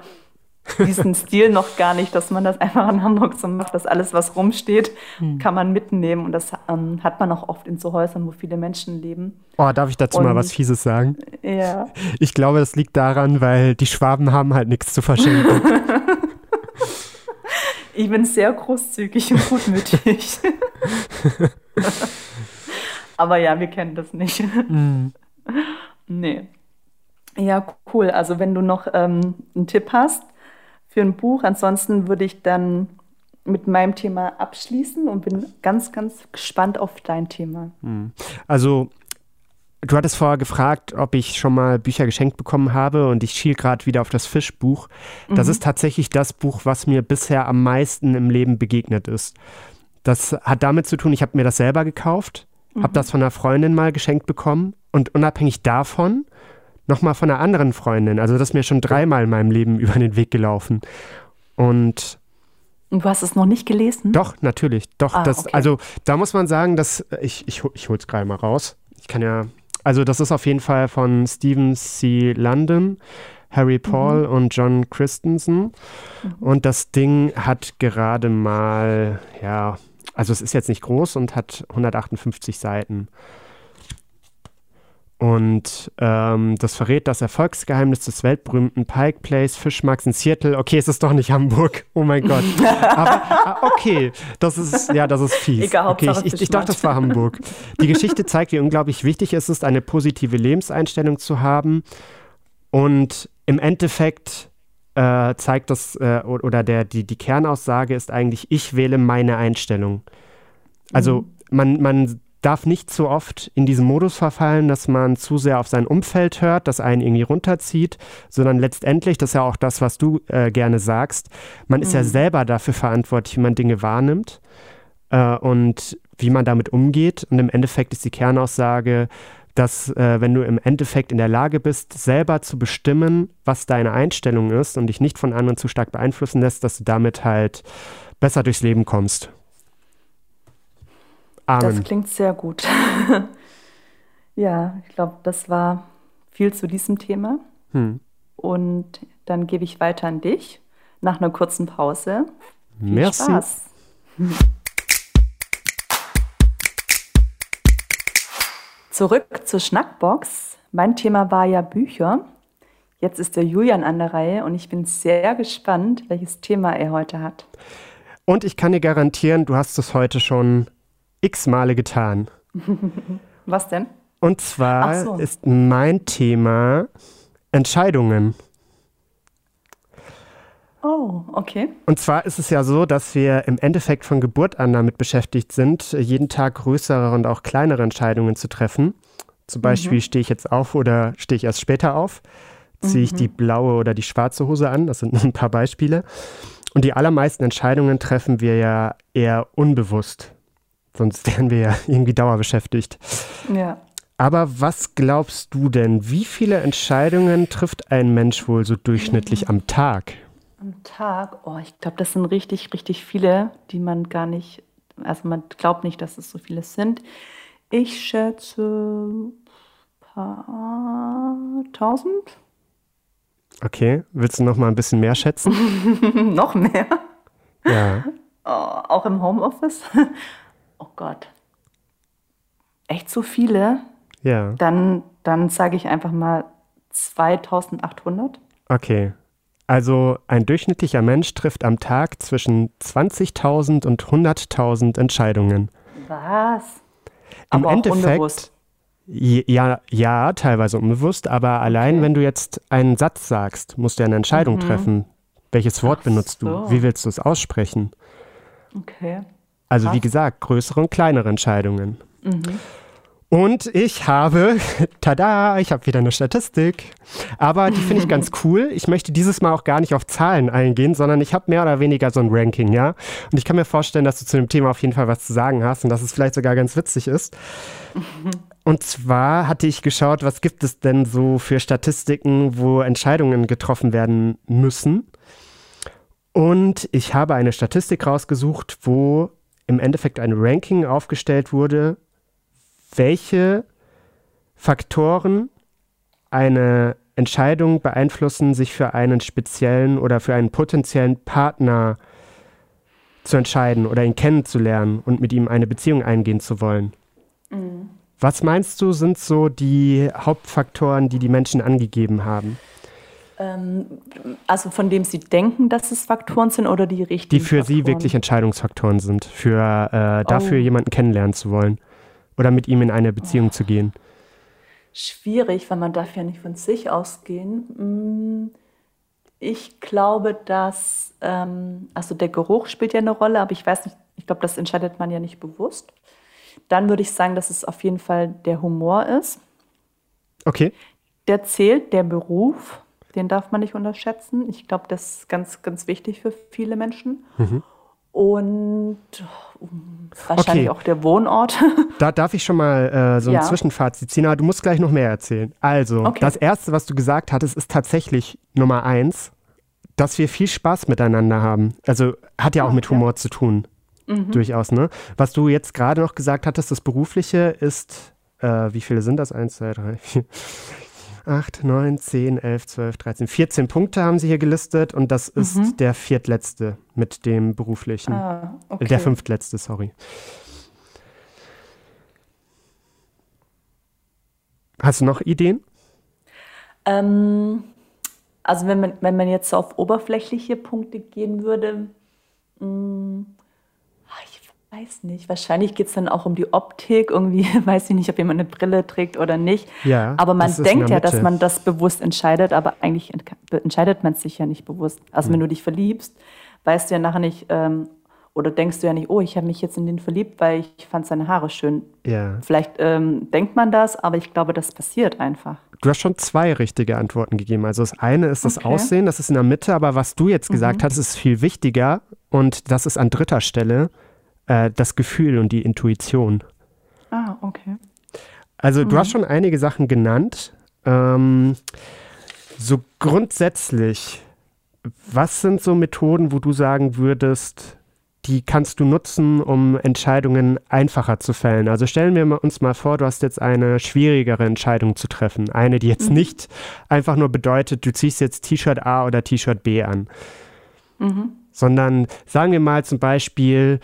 diesen Stil noch gar nicht, dass man das einfach in Hamburg so macht, dass alles, was rumsteht, hm. kann man mitnehmen. Und das ähm, hat man auch oft in so Häusern, wo viele Menschen leben.
Oh, darf ich dazu Und, mal was Fieses sagen?
Ja.
Ich glaube, das liegt daran, weil die Schwaben haben halt nichts zu verschenken.
ich bin sehr großzügig und gutmütig. Aber ja, wir kennen das nicht. Mm. Nee. Ja, cool. Also wenn du noch ähm, einen Tipp hast, für ein Buch. Ansonsten würde ich dann mit meinem Thema abschließen und bin ganz, ganz gespannt auf dein Thema. Hm.
Also Du hattest vorher gefragt, ob ich schon mal Bücher geschenkt bekommen habe und ich schiel gerade wieder auf das Fischbuch. Das mhm. ist tatsächlich das Buch, was mir bisher am meisten im Leben begegnet ist. Das hat damit zu tun, ich habe mir das selber gekauft, mhm. habe das von einer Freundin mal geschenkt bekommen und unabhängig davon nochmal von einer anderen Freundin. Also das ist mir schon dreimal in meinem Leben über den Weg gelaufen. Und
und du hast es noch nicht gelesen?
Doch, natürlich. Doch, ah, das, okay. also da muss man sagen, dass ich, ich, ich hole es gerade mal raus. Ich kann ja, also das ist auf jeden Fall von Stephen C. London, Harry Paul mhm. und John Christensen. Mhm. Und das Ding hat gerade mal, ja, also es ist jetzt nicht groß und hat 158 Seiten. Und ähm, das verrät das Erfolgsgeheimnis des weltberühmten Pike Place Fischmarkts in Seattle. Okay, es ist doch nicht Hamburg. Oh mein Gott. Aber ah, okay, das ist ja, das ist fies.
Egal,
okay, ich, ich, ich dachte, das war Hamburg. Die Geschichte zeigt, wie unglaublich wichtig es ist, eine positive Lebenseinstellung zu haben. Und im Endeffekt äh, zeigt das äh, oder der die die Kernaussage ist eigentlich: Ich wähle meine Einstellung. Also mhm. man man darf nicht zu oft in diesen Modus verfallen, dass man zu sehr auf sein Umfeld hört, das einen irgendwie runterzieht, sondern letztendlich, das ist ja auch das, was du äh, gerne sagst, man ist ja mhm. selber dafür verantwortlich, wie man Dinge wahrnimmt äh, und wie man damit umgeht. Und im Endeffekt ist die Kernaussage, dass äh, wenn du im Endeffekt in der Lage bist, selber zu bestimmen, was deine Einstellung ist und dich nicht von anderen zu stark beeinflussen lässt, dass du damit halt besser durchs Leben kommst.
Amen. Das klingt sehr gut. ja, ich glaube, das war viel zu diesem Thema. Hm. Und dann gebe ich weiter an dich nach einer kurzen Pause.
Viel Merci. Spaß.
Zurück zur Schnackbox. Mein Thema war ja Bücher. Jetzt ist der Julian an der Reihe und ich bin sehr gespannt, welches Thema er heute hat.
Und ich kann dir garantieren, du hast es heute schon x Male getan.
Was denn?
Und zwar so. ist mein Thema Entscheidungen.
Oh, okay.
Und zwar ist es ja so, dass wir im Endeffekt von Geburt an damit beschäftigt sind, jeden Tag größere und auch kleinere Entscheidungen zu treffen. Zum Beispiel mhm. stehe ich jetzt auf oder stehe ich erst später auf? Ziehe ich mhm. die blaue oder die schwarze Hose an? Das sind nur ein paar Beispiele. Und die allermeisten Entscheidungen treffen wir ja eher unbewusst. Sonst wären wir ja irgendwie dauerbeschäftigt.
Ja.
Aber was glaubst du denn, wie viele Entscheidungen trifft ein Mensch wohl so durchschnittlich am Tag?
Am Tag, oh, ich glaube, das sind richtig, richtig viele, die man gar nicht, also man glaubt nicht, dass es so viele sind. Ich schätze ein paar tausend.
Okay, willst du noch mal ein bisschen mehr schätzen?
noch mehr?
Ja.
Oh, auch im Homeoffice? Oh Gott. Echt so viele?
Ja.
Dann, dann sage ich einfach mal 2800.
Okay. Also ein durchschnittlicher Mensch trifft am Tag zwischen 20.000 und 100.000 Entscheidungen.
Was?
Im
Aber
Endeffekt,
unbewusst.
ja, ja, teilweise unbewusst, aber allein
Okay.
wenn du jetzt einen Satz sagst, musst du eine Entscheidung
Mhm.
treffen. Welches Wort
Ach
benutzt du?
so.
Wie willst du es aussprechen?
Okay.
Also wie
Krass.
gesagt, größere und kleinere Entscheidungen.
Mhm.
Und ich habe, tada, ich habe wieder eine Statistik. Aber die finde ich ganz cool. Ich möchte dieses Mal auch gar nicht auf Zahlen eingehen, sondern ich habe mehr oder weniger so ein Ranking, ja. Und ich kann mir vorstellen, dass du zu dem Thema auf jeden Fall was zu sagen hast und dass es vielleicht sogar ganz witzig ist. Und zwar hatte ich geschaut, was gibt es denn so für Statistiken, wo Entscheidungen getroffen werden müssen. Und ich habe eine Statistik rausgesucht, wo im Endeffekt ein Ranking aufgestellt wurde, welche Faktoren eine Entscheidung beeinflussen, sich für einen speziellen oder für einen potenziellen Partner zu entscheiden oder ihn kennenzulernen und mit ihm eine Beziehung eingehen zu wollen. Was meinst du, sind so die Hauptfaktoren, die die Menschen angegeben haben,
also von dem Sie denken, dass es Faktoren sind oder die richtigen
die für sie
Faktoren?
wirklich Entscheidungsfaktoren sind, für äh, dafür
Oh.
jemanden kennenlernen zu wollen oder mit ihm in eine Beziehung zu gehen?
Schwierig, weil man darf ja nicht von sich ausgehen. Mm, Ich glaube, dass, ähm, also der Geruch spielt ja eine Rolle, aber ich weiß nicht, ich glaube, das entscheidet man ja nicht bewusst. Dann würde ich sagen, dass es auf jeden Fall der Humor ist.
Okay.
Der zählt, der Beruf, den darf man nicht unterschätzen. Ich glaube, das ist ganz, ganz wichtig für viele Menschen.
Mhm.
Und oh, wahrscheinlich
Okay.
auch der Wohnort.
Da darf ich schon mal äh, so ein
Ja.
Zwischenfazit ziehen, aber du musst gleich noch mehr erzählen. Also,
Okay.
das Erste, was du gesagt hattest, ist tatsächlich Nummer eins, dass wir viel Spaß miteinander haben. Also hat ja auch
Ah,
mit. Humor zu tun,
Mhm.
durchaus, ne? Was du jetzt gerade noch gesagt hattest, das Berufliche ist, äh, wie viele sind das? Eins, zwei, drei, vier, acht, neun, zehn, elf, zwölf, dreizehn, 14 Punkte haben sie hier gelistet und das ist
Mhm.
der viertletzte mit dem Beruflichen.
Ah, okay.
Der fünftletzte, sorry. Hast du noch Ideen?
Ähm, also wenn man, wenn man jetzt auf oberflächliche Punkte gehen würde, mh, ich weiß nicht, wahrscheinlich geht es dann auch um die Optik. Irgendwie weiß ich nicht, ob jemand eine Brille trägt oder nicht.
Ja.
Aber man denkt ja, dass man das bewusst entscheidet, aber eigentlich ent entscheidet man sich ja nicht bewusst. Also
Hm.
wenn du dich verliebst, weißt du ja nachher nicht, ähm, oder denkst du ja nicht, oh, ich habe mich jetzt in den verliebt, weil ich fand seine Haare schön.
Ja.
Vielleicht ähm, denkt man das, aber ich glaube, das passiert einfach.
Du hast schon zwei richtige Antworten gegeben. Also das eine ist das
Okay. Mhm.
Aussehen, das ist in der Mitte, aber was du jetzt gesagt hast, ist viel wichtiger und das ist an dritter Stelle äh, das Gefühl und die Intuition.
Ah, okay.
Also du
Mhm.
hast schon einige Sachen genannt. Ähm, so grundsätzlich, was sind so Methoden, wo du sagen würdest, die kannst du nutzen, um Entscheidungen einfacher zu fällen? Also stellen wir uns mal vor, du hast jetzt eine schwierigere Entscheidung zu treffen. Eine, die jetzt nicht einfach nur bedeutet, du ziehst jetzt T-Shirt A oder T-Shirt B an, sondern sagen wir mal zum Beispiel,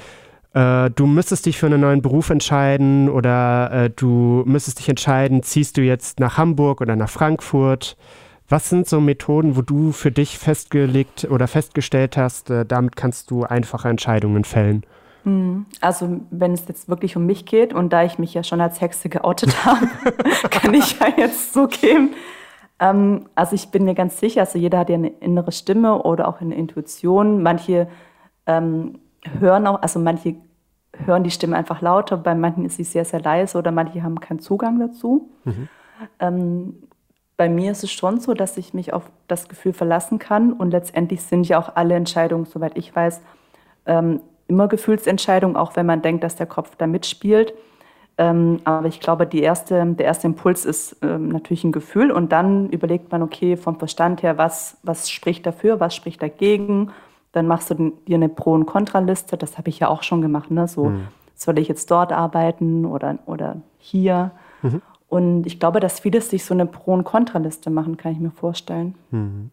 äh, du müsstest dich für einen neuen Beruf entscheiden oder äh, du müsstest dich entscheiden, ziehst du jetzt nach Hamburg oder nach Frankfurt. Was sind so Methoden, wo du für dich festgelegt oder festgestellt hast, äh, damit kannst du einfache Entscheidungen fällen?
Also wenn es jetzt wirklich um mich geht und da ich mich ja schon als Hexe geoutet habe, kann ich ja jetzt zugeben. Ähm, also ich bin mir ganz sicher, also jeder hat ja eine innere Stimme oder auch eine Intuition. Manche ähm, hören auch, also manche hören die Stimme einfach lauter, bei manchen ist sie sehr, sehr leise oder manche haben keinen Zugang dazu. Ähm, bei mir ist es schon so, dass ich mich auf das Gefühl verlassen kann und letztendlich sind ja auch alle Entscheidungen, soweit ich weiß, ähm, immer Gefühlsentscheidungen, auch wenn man denkt, dass der Kopf da mitspielt. Ähm, aber ich glaube, erste, der erste Impuls ist ähm, natürlich ein Gefühl und dann überlegt man, okay, vom Verstand her, was, was spricht dafür, was spricht dagegen. Dann machst du dir eine Pro- und Kontraliste. Das habe ich ja auch schon gemacht. Ne? So, mhm. soll ich jetzt dort arbeiten oder, oder hier? Mhm. Und ich glaube, dass viele sich so eine Pro- und Kontraliste machen, kann ich mir vorstellen. Mhm.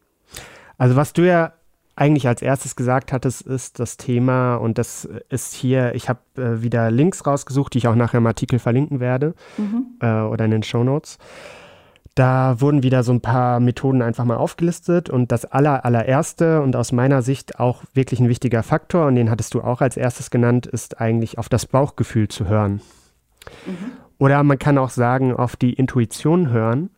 Also was du ja eigentlich als erstes gesagt hattest, ist das Thema, und das ist hier, ich habe äh, wieder Links rausgesucht, die ich auch nachher im Artikel verlinken werde mhm. äh, oder in den Show Notes. Da wurden wieder so ein paar Methoden einfach mal aufgelistet und das aller, allererste und aus meiner Sicht auch wirklich ein wichtiger Faktor, und den hattest du auch als erstes genannt, ist eigentlich auf das Bauchgefühl zu hören. Mhm. Oder man kann auch sagen, auf die Intuition hören.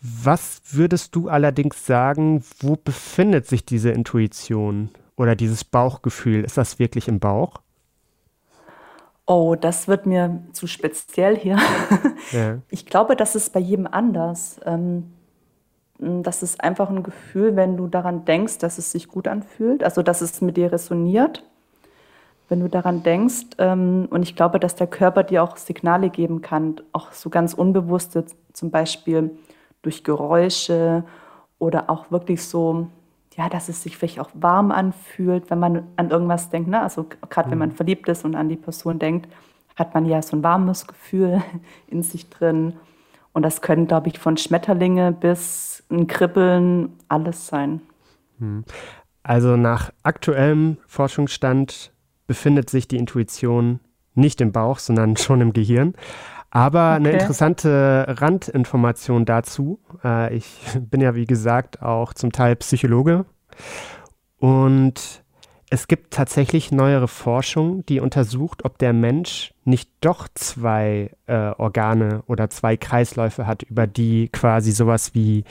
Was würdest du allerdings sagen, wo befindet sich diese Intuition oder dieses Bauchgefühl? Ist das wirklich im Bauch?
Oh, das wird mir zu speziell hier. Ja. Ich glaube, das ist bei jedem anders. Ähm, das ist einfach ein Gefühl, wenn du daran denkst, dass es sich gut anfühlt, also dass es mit dir resoniert. Wenn du daran denkst, ähm, und ich glaube, dass der Körper dir auch Signale geben kann, auch so ganz unbewusste, zum Beispiel durch Geräusche oder auch wirklich so, ja, dass es sich vielleicht auch warm anfühlt, wenn man an irgendwas denkt. Ne? Also gerade mhm. wenn man verliebt ist und an die Person denkt, hat man ja so ein warmes Gefühl in sich drin. Und das können, glaube ich, von Schmetterlinge bis ein Kribbeln alles sein.
Mhm. Also nach aktuellem Forschungsstand befindet sich die Intuition nicht im Bauch, sondern schon im Gehirn. Aber okay. eine interessante Randinformation dazu. Äh, ich bin ja, wie gesagt, auch zum Teil Psychologe. Und es gibt tatsächlich neuere Forschung, die untersucht, ob der Mensch nicht doch zwei äh, Organe oder zwei Kreisläufe hat, über die quasi sowas wie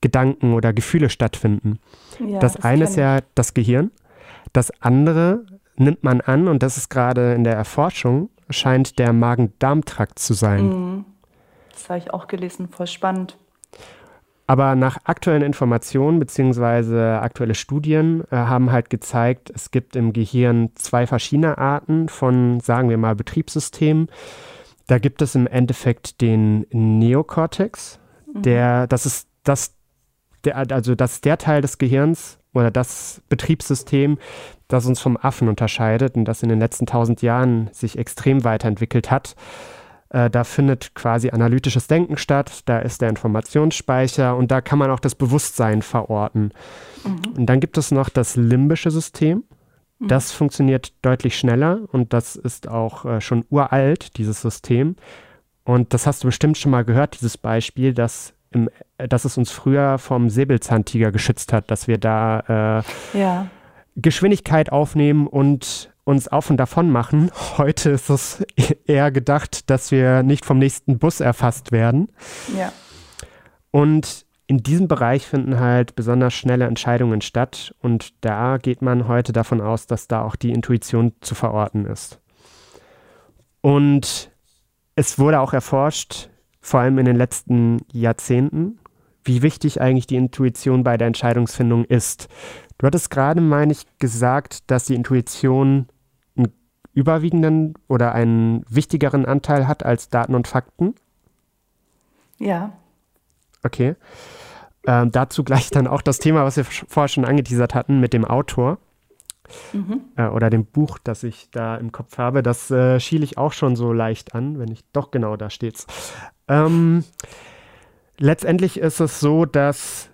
Gedanken oder Gefühle stattfinden. Ja, das, das eine ist ja das Gehirn. Das andere nimmt man an, und das ist gerade in der Erforschung, scheint der Magen-Darm-Trakt zu sein. Mhm.
Das habe ich auch gelesen, voll spannend.
Aber nach aktuellen Informationen bzw. aktuelle Studien äh, haben halt gezeigt, es gibt im Gehirn zwei verschiedene Arten von, sagen wir mal, Betriebssystemen. Da gibt es im Endeffekt den Neokortex, mhm. der, das ist das, der, also das ist der Teil des Gehirns oder das Betriebssystem, das uns vom Affen unterscheidet und das in den letzten tausend Jahren sich extrem weiterentwickelt hat. Äh, da findet quasi analytisches Denken statt, da ist der Informationsspeicher und da kann man auch das Bewusstsein verorten. Mhm. Und dann gibt es noch das limbische System. Mhm. Das funktioniert deutlich schneller und das ist auch äh, schon uralt, dieses System. Und das hast du bestimmt schon mal gehört, dieses Beispiel, dass im, dass es uns früher vom Säbelzahntiger geschützt hat, dass wir da äh, ja. Geschwindigkeit aufnehmen und uns auf und davon machen. Heute ist es eher gedacht, dass wir nicht vom nächsten Bus erfasst werden. Ja. Und in diesem Bereich finden halt besonders schnelle Entscheidungen statt und da geht man heute davon aus, dass da auch die Intuition zu verorten ist. Und es wurde auch erforscht, vor allem in den letzten Jahrzehnten, wie wichtig eigentlich die Intuition bei der Entscheidungsfindung ist. Du hattest gerade, meine ich, gesagt, dass die Intuition einen überwiegenden oder einen wichtigeren Anteil hat als Daten und Fakten.
Ja.
Okay. Ähm, dazu gleich dann auch das Thema, was wir vorher schon angeteasert hatten mit dem Autor mhm. äh, oder dem Buch, das ich da im Kopf habe. Das äh, schiele ich auch schon so leicht an, wenn ich doch genau da steht's. Ähm, letztendlich ist es so, dass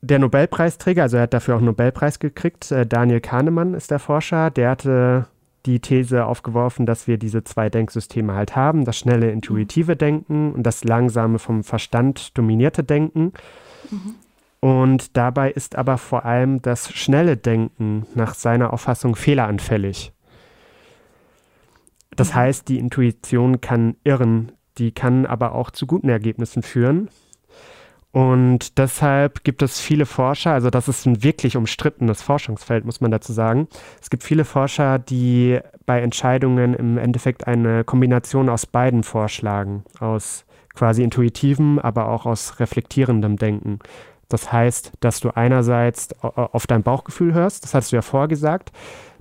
der Nobelpreisträger, also er hat dafür auch einen Nobelpreis gekriegt, äh, Daniel Kahnemann ist der Forscher, der hatte die These aufgeworfen, dass wir diese zwei Denksysteme halt haben, das schnelle intuitive Denken und das langsame vom Verstand dominierte Denken. Mhm. Und dabei ist aber vor allem das schnelle Denken nach seiner Auffassung fehleranfällig. Das mhm. heißt, die Intuition kann irren, die kann aber auch zu guten Ergebnissen führen. Und deshalb gibt es viele Forscher, also das ist ein wirklich umstrittenes Forschungsfeld, muss man dazu sagen. Es gibt viele Forscher, die bei Entscheidungen im Endeffekt eine Kombination aus beiden vorschlagen, aus quasi intuitivem, aber auch aus reflektierendem Denken. Das heißt, dass du einerseits auf dein Bauchgefühl hörst, das hast du ja vorgesagt,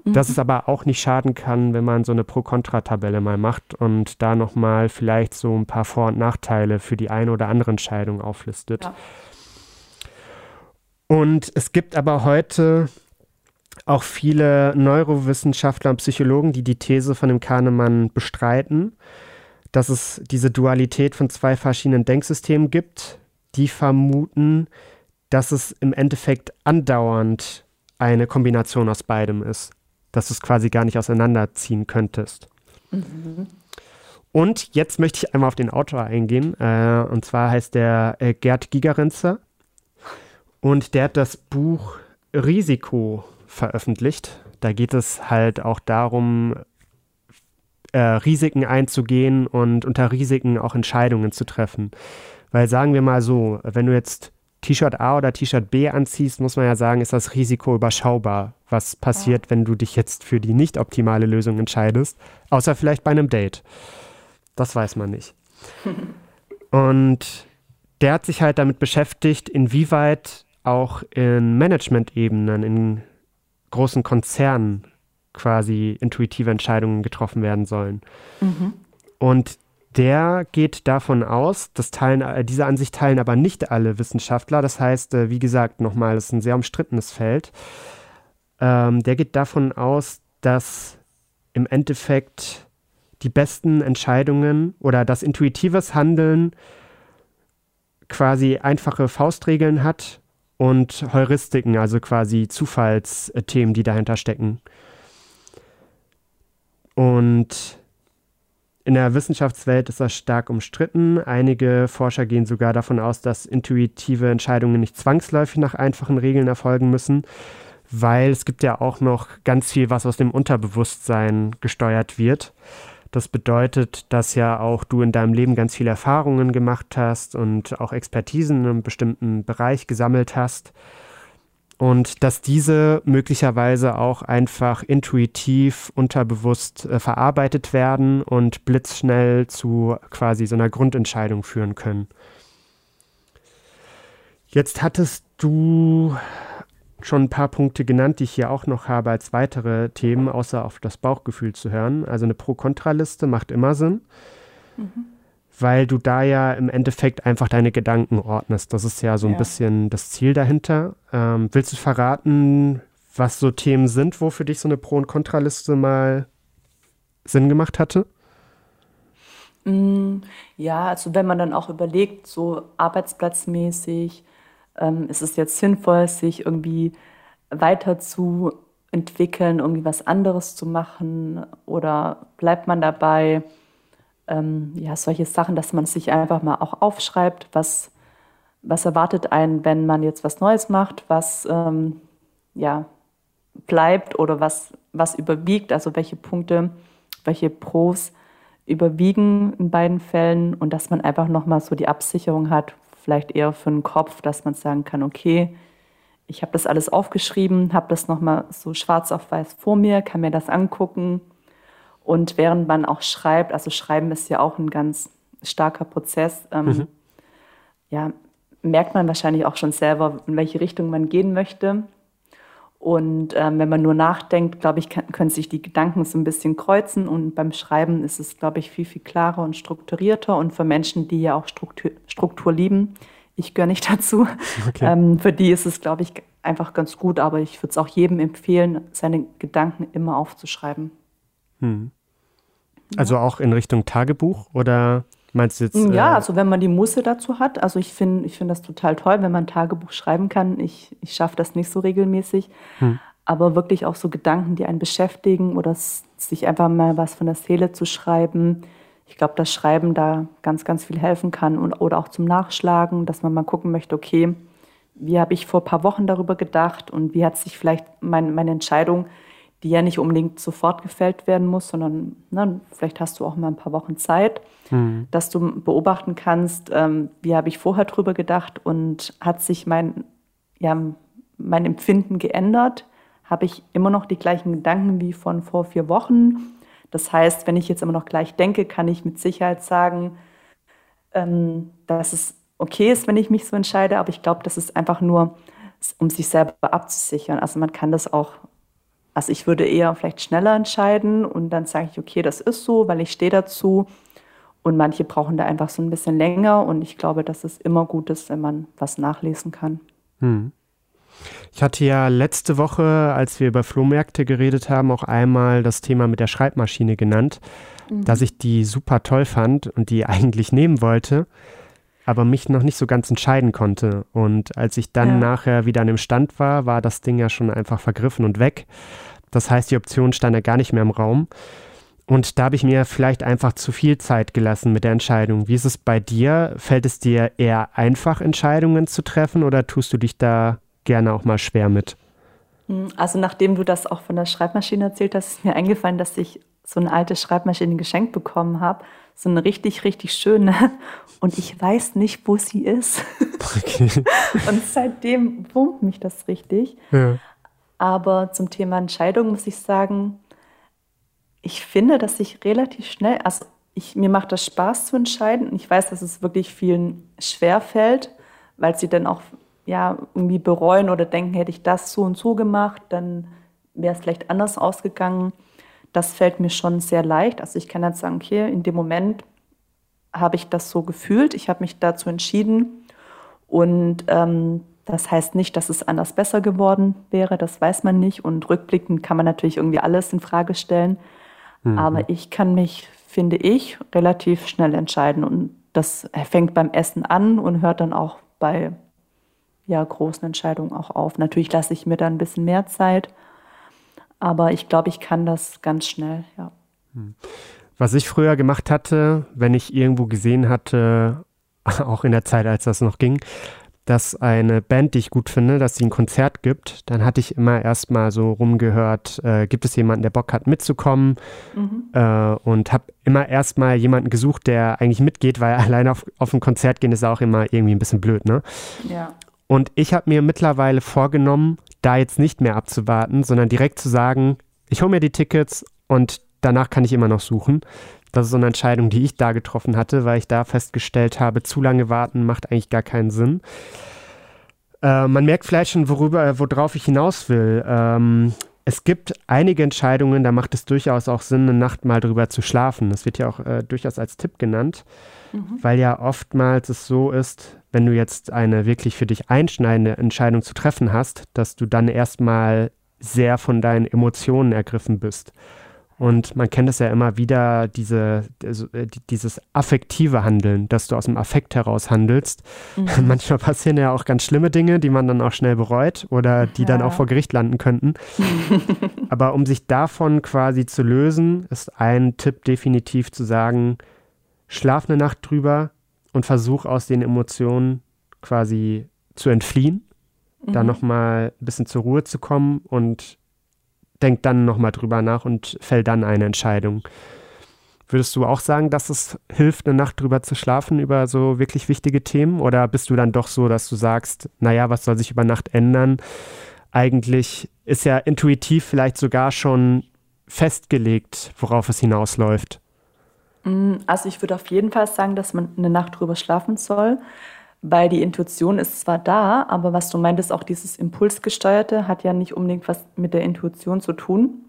Mhm. Dass es aber auch nicht schaden kann, wenn man so eine Pro-Kontra-Tabelle mal macht und da nochmal vielleicht so ein paar Vor- und Nachteile für die eine oder andere Entscheidung auflistet. Ja. Und es gibt aber heute auch viele Neurowissenschaftler und Psychologen, die die These von dem Kahnemann bestreiten, dass es diese Dualität von zwei verschiedenen Denksystemen gibt, die vermuten, dass es im Endeffekt andauernd eine Kombination aus beidem ist, dass du es quasi gar nicht auseinanderziehen könntest. Mhm. Und jetzt möchte ich einmal auf den Autor eingehen, äh, und zwar heißt der äh, Gerd Gigerenzer und der hat das Buch Risiko veröffentlicht. Da geht es halt auch darum, äh, Risiken einzugehen und unter Risiken auch Entscheidungen zu treffen. Weil sagen wir mal so, wenn du jetzt T-Shirt A oder T-Shirt B anziehst, muss man ja sagen, ist das Risiko überschaubar. Was passiert, ja. wenn du dich jetzt für die nicht optimale Lösung entscheidest? Außer vielleicht bei einem Date. Das weiß man nicht. und der hat sich halt damit beschäftigt, inwieweit auch in Management-Ebenen, in großen Konzernen quasi intuitive Entscheidungen getroffen werden sollen. Mhm. Und der geht davon aus, das teilen, äh, diese Ansicht teilen aber nicht alle Wissenschaftler. Das heißt, äh, wie gesagt, nochmal, es ist ein sehr umstrittenes Feld. Ähm, der geht davon aus, dass im Endeffekt die besten Entscheidungen oder das intuitives Handeln quasi einfache Faustregeln hat und Heuristiken, also quasi Zufallsthemen, die dahinter stecken. Und in der Wissenschaftswelt ist das stark umstritten. Einige Forscher gehen sogar davon aus, dass intuitive Entscheidungen nicht zwangsläufig nach einfachen Regeln erfolgen müssen, weil es gibt ja auch noch ganz viel, was aus dem Unterbewusstsein gesteuert wird. Das bedeutet, dass ja auch du in deinem Leben ganz viele Erfahrungen gemacht hast und auch Expertisen in einem bestimmten Bereich gesammelt hast. Und dass diese möglicherweise auch einfach intuitiv, unterbewusst äh, verarbeitet werden und blitzschnell zu quasi so einer Grundentscheidung führen können. Jetzt hattest du schon ein paar Punkte genannt, die ich hier auch noch habe als weitere Themen, außer auf das Bauchgefühl zu hören. Also eine Pro-Kontra-Liste macht immer Sinn, mhm. Weil du da ja im Endeffekt einfach deine Gedanken ordnest. Das ist ja so ein ja. bisschen das Ziel dahinter. Ähm, willst du verraten, was so Themen sind, wo für dich so eine Pro- und Kontraliste mal Sinn gemacht hatte?
Mm, ja, also wenn man dann auch überlegt, so arbeitsplatzmäßig, ähm, ist es jetzt sinnvoll, sich irgendwie weiterzuentwickeln, irgendwie was anderes zu machen oder bleibt man dabei? Ähm, ja, solche Sachen, dass man sich einfach mal auch aufschreibt, was, was erwartet einen, wenn man jetzt was Neues macht, was ähm, ja, bleibt oder was, was überwiegt, also welche Punkte, welche Pros überwiegen in beiden Fällen und dass man einfach nochmal so die Absicherung hat, vielleicht eher für den Kopf, dass man sagen kann, okay, ich habe das alles aufgeschrieben, habe das nochmal so schwarz auf weiß vor mir, kann mir das angucken. Und während man auch schreibt, also Schreiben ist ja auch ein ganz starker Prozess, ähm, mhm. ja, merkt man wahrscheinlich auch schon selber, in welche Richtung man gehen möchte. Und ähm, wenn man nur nachdenkt, glaube ich, kann, können sich die Gedanken so ein bisschen kreuzen. Und beim Schreiben ist es, glaube ich, viel, viel klarer und strukturierter. Und für Menschen, die ja auch Struktur, Struktur lieben, ich gehöre nicht dazu, okay. ähm, für die ist es, glaube ich, einfach ganz gut. Aber ich würde es auch jedem empfehlen, seine Gedanken immer aufzuschreiben.
Hm. Also ja. auch in Richtung Tagebuch oder Meinst du jetzt?
Ja, äh, also wenn man die Muße dazu hat. Also ich finde ich find das total toll, wenn man ein Tagebuch schreiben kann. Ich, ich schaffe das nicht so regelmäßig. Hm. Aber wirklich auch so Gedanken, die einen beschäftigen oder sich einfach mal was von der Seele zu schreiben. Ich glaube, dass Schreiben da ganz, ganz viel helfen kann. Und, oder auch zum Nachschlagen, dass man mal gucken möchte, okay, wie habe ich vor ein paar Wochen darüber gedacht und wie hat sich vielleicht mein, meine Entscheidung die ja nicht unbedingt sofort gefällt werden muss, sondern ne, vielleicht hast du auch mal ein paar Wochen Zeit, mhm. dass du beobachten kannst, ähm, wie habe ich vorher drüber gedacht und hat sich mein, ja, mein Empfinden geändert? Habe ich immer noch die gleichen Gedanken wie von vor vier Wochen? Das heißt, wenn ich jetzt immer noch gleich denke, kann ich mit Sicherheit sagen, ähm, dass es okay ist, wenn ich mich so entscheide, aber ich glaube, das ist einfach nur, um sich selber abzusichern. Also man kann das auch Also ich würde eher vielleicht schneller entscheiden und dann sage ich, okay, das ist so, weil ich stehe dazu. Und manche brauchen da einfach so ein bisschen länger und ich glaube, dass es immer gut ist, wenn man was nachlesen kann. Hm.
Ich hatte ja letzte Woche, als wir über Flohmärkte geredet haben, auch einmal das Thema mit der Schreibmaschine genannt, mhm. dass ich die super toll fand und die eigentlich nehmen wollte aber mich noch nicht so ganz entscheiden konnte. Und als ich dann ja. nachher wieder an dem Stand war, war das Ding ja schon einfach vergriffen und weg. Das heißt, die Option stand ja gar nicht mehr im Raum. Und da habe ich mir vielleicht einfach zu viel Zeit gelassen mit der Entscheidung. Wie ist es bei dir? Fällt es dir eher einfach, Entscheidungen zu treffen oder tust du dich da gerne auch mal schwer mit?
Hm, also nachdem du das auch von der Schreibmaschine erzählt hast, ist mir eingefallen, dass ich so eine alte Schreibmaschine geschenkt bekommen habe so eine richtig, richtig schöne. Und ich weiß nicht, wo sie ist. Okay. Und seitdem wurmt mich das richtig. Ja. Aber zum Thema Entscheidung muss ich sagen, ich finde, dass ich relativ schnell, also ich, mir macht das Spaß zu entscheiden. Und ich weiß, dass es wirklich vielen schwer fällt, weil sie dann auch ja, irgendwie bereuen oder denken, hätte ich das so und so gemacht, dann wäre es vielleicht anders ausgegangen das fällt mir schon sehr leicht. Also ich kann jetzt sagen, okay, in dem Moment habe ich das so gefühlt, ich habe mich dazu entschieden. Und ähm, das heißt nicht, dass es anders besser geworden wäre, das weiß man nicht. Und rückblickend kann man natürlich irgendwie alles in Frage stellen, mhm. aber ich kann mich, finde ich, relativ schnell entscheiden. Und das fängt beim Essen an und hört dann auch bei ja, großen Entscheidungen auch auf. Natürlich lasse ich mir da ein bisschen mehr Zeit, aber ich glaube, ich kann das ganz schnell, ja. Hm.
Was ich früher gemacht hatte, wenn ich irgendwo gesehen hatte, auch in der Zeit, als das noch ging, dass eine Band, die ich gut finde, dass sie ein Konzert gibt, dann hatte ich immer erstmal so rumgehört, äh, gibt es jemanden, der Bock hat mitzukommen mhm. äh, und habe immer erstmal jemanden gesucht, der eigentlich mitgeht, weil alleine auf, auf ein Konzert gehen ist auch immer irgendwie ein bisschen blöd, ne? Ja. Und ich habe mir mittlerweile vorgenommen, da jetzt nicht mehr abzuwarten, sondern direkt zu sagen, ich hole mir die Tickets und danach kann ich immer noch suchen. Das ist so eine Entscheidung, die ich da getroffen hatte, weil ich da festgestellt habe, zu lange warten macht eigentlich gar keinen Sinn. Äh, man merkt vielleicht schon, worüber, äh, worauf ich hinaus will. Ähm, es gibt einige Entscheidungen, da macht es durchaus auch Sinn, eine Nacht mal drüber zu schlafen. Das wird ja auch äh, durchaus als Tipp genannt, mhm. weil ja oftmals es so ist, wenn du jetzt eine wirklich für dich einschneidende Entscheidung zu treffen hast, dass du dann erstmal sehr von deinen Emotionen ergriffen bist. Und man kennt es ja immer wieder, diese, äh, dieses affektive Handeln, dass du aus dem Affekt heraus handelst. Mhm. Manchmal passieren ja auch ganz schlimme Dinge, die man dann auch schnell bereut oder die ja. dann auch vor Gericht landen könnten. Aber um sich davon quasi zu lösen, ist ein Tipp definitiv zu sagen, schlaf eine Nacht drüber, und versuche aus den Emotionen quasi zu entfliehen, mhm. da nochmal ein bisschen zur Ruhe zu kommen und denk dann nochmal drüber nach und fäll dann eine Entscheidung. Würdest du auch sagen, dass es hilft, eine Nacht drüber zu schlafen über so wirklich wichtige Themen? Oder bist du dann doch so, dass du sagst, naja, was soll sich über Nacht ändern? Eigentlich ist ja intuitiv vielleicht sogar schon festgelegt, worauf es hinausläuft.
Mm, also ich würde auf jeden Fall sagen, dass man eine Nacht drüber schlafen soll, weil die Intuition ist zwar da, aber was du meintest, auch dieses Impulsgesteuerte hat ja nicht unbedingt was mit der Intuition zu tun.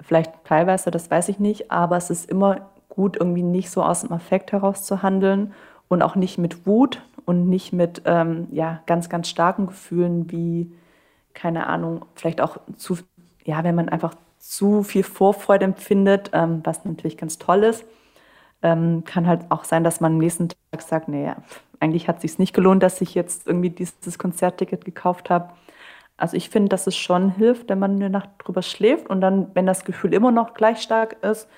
Vielleicht teilweise, das weiß ich nicht, aber es ist immer gut, irgendwie nicht so aus dem Affekt heraus zu handeln und auch nicht mit Wut und nicht mit ähm, ja, ganz, ganz starken Gefühlen wie, keine Ahnung, vielleicht auch zu, ja, wenn man einfach zu viel Vorfreude empfindet, ähm, was natürlich ganz toll ist ähm, kann halt auch sein, dass man am nächsten Tag sagt, naja, eigentlich hat es sich nicht gelohnt, dass ich jetzt irgendwie dieses Konzertticket gekauft habe. Also ich finde, dass es schon hilft, wenn man eine Nacht drüber schläft und dann, wenn das Gefühl immer noch gleich stark ist,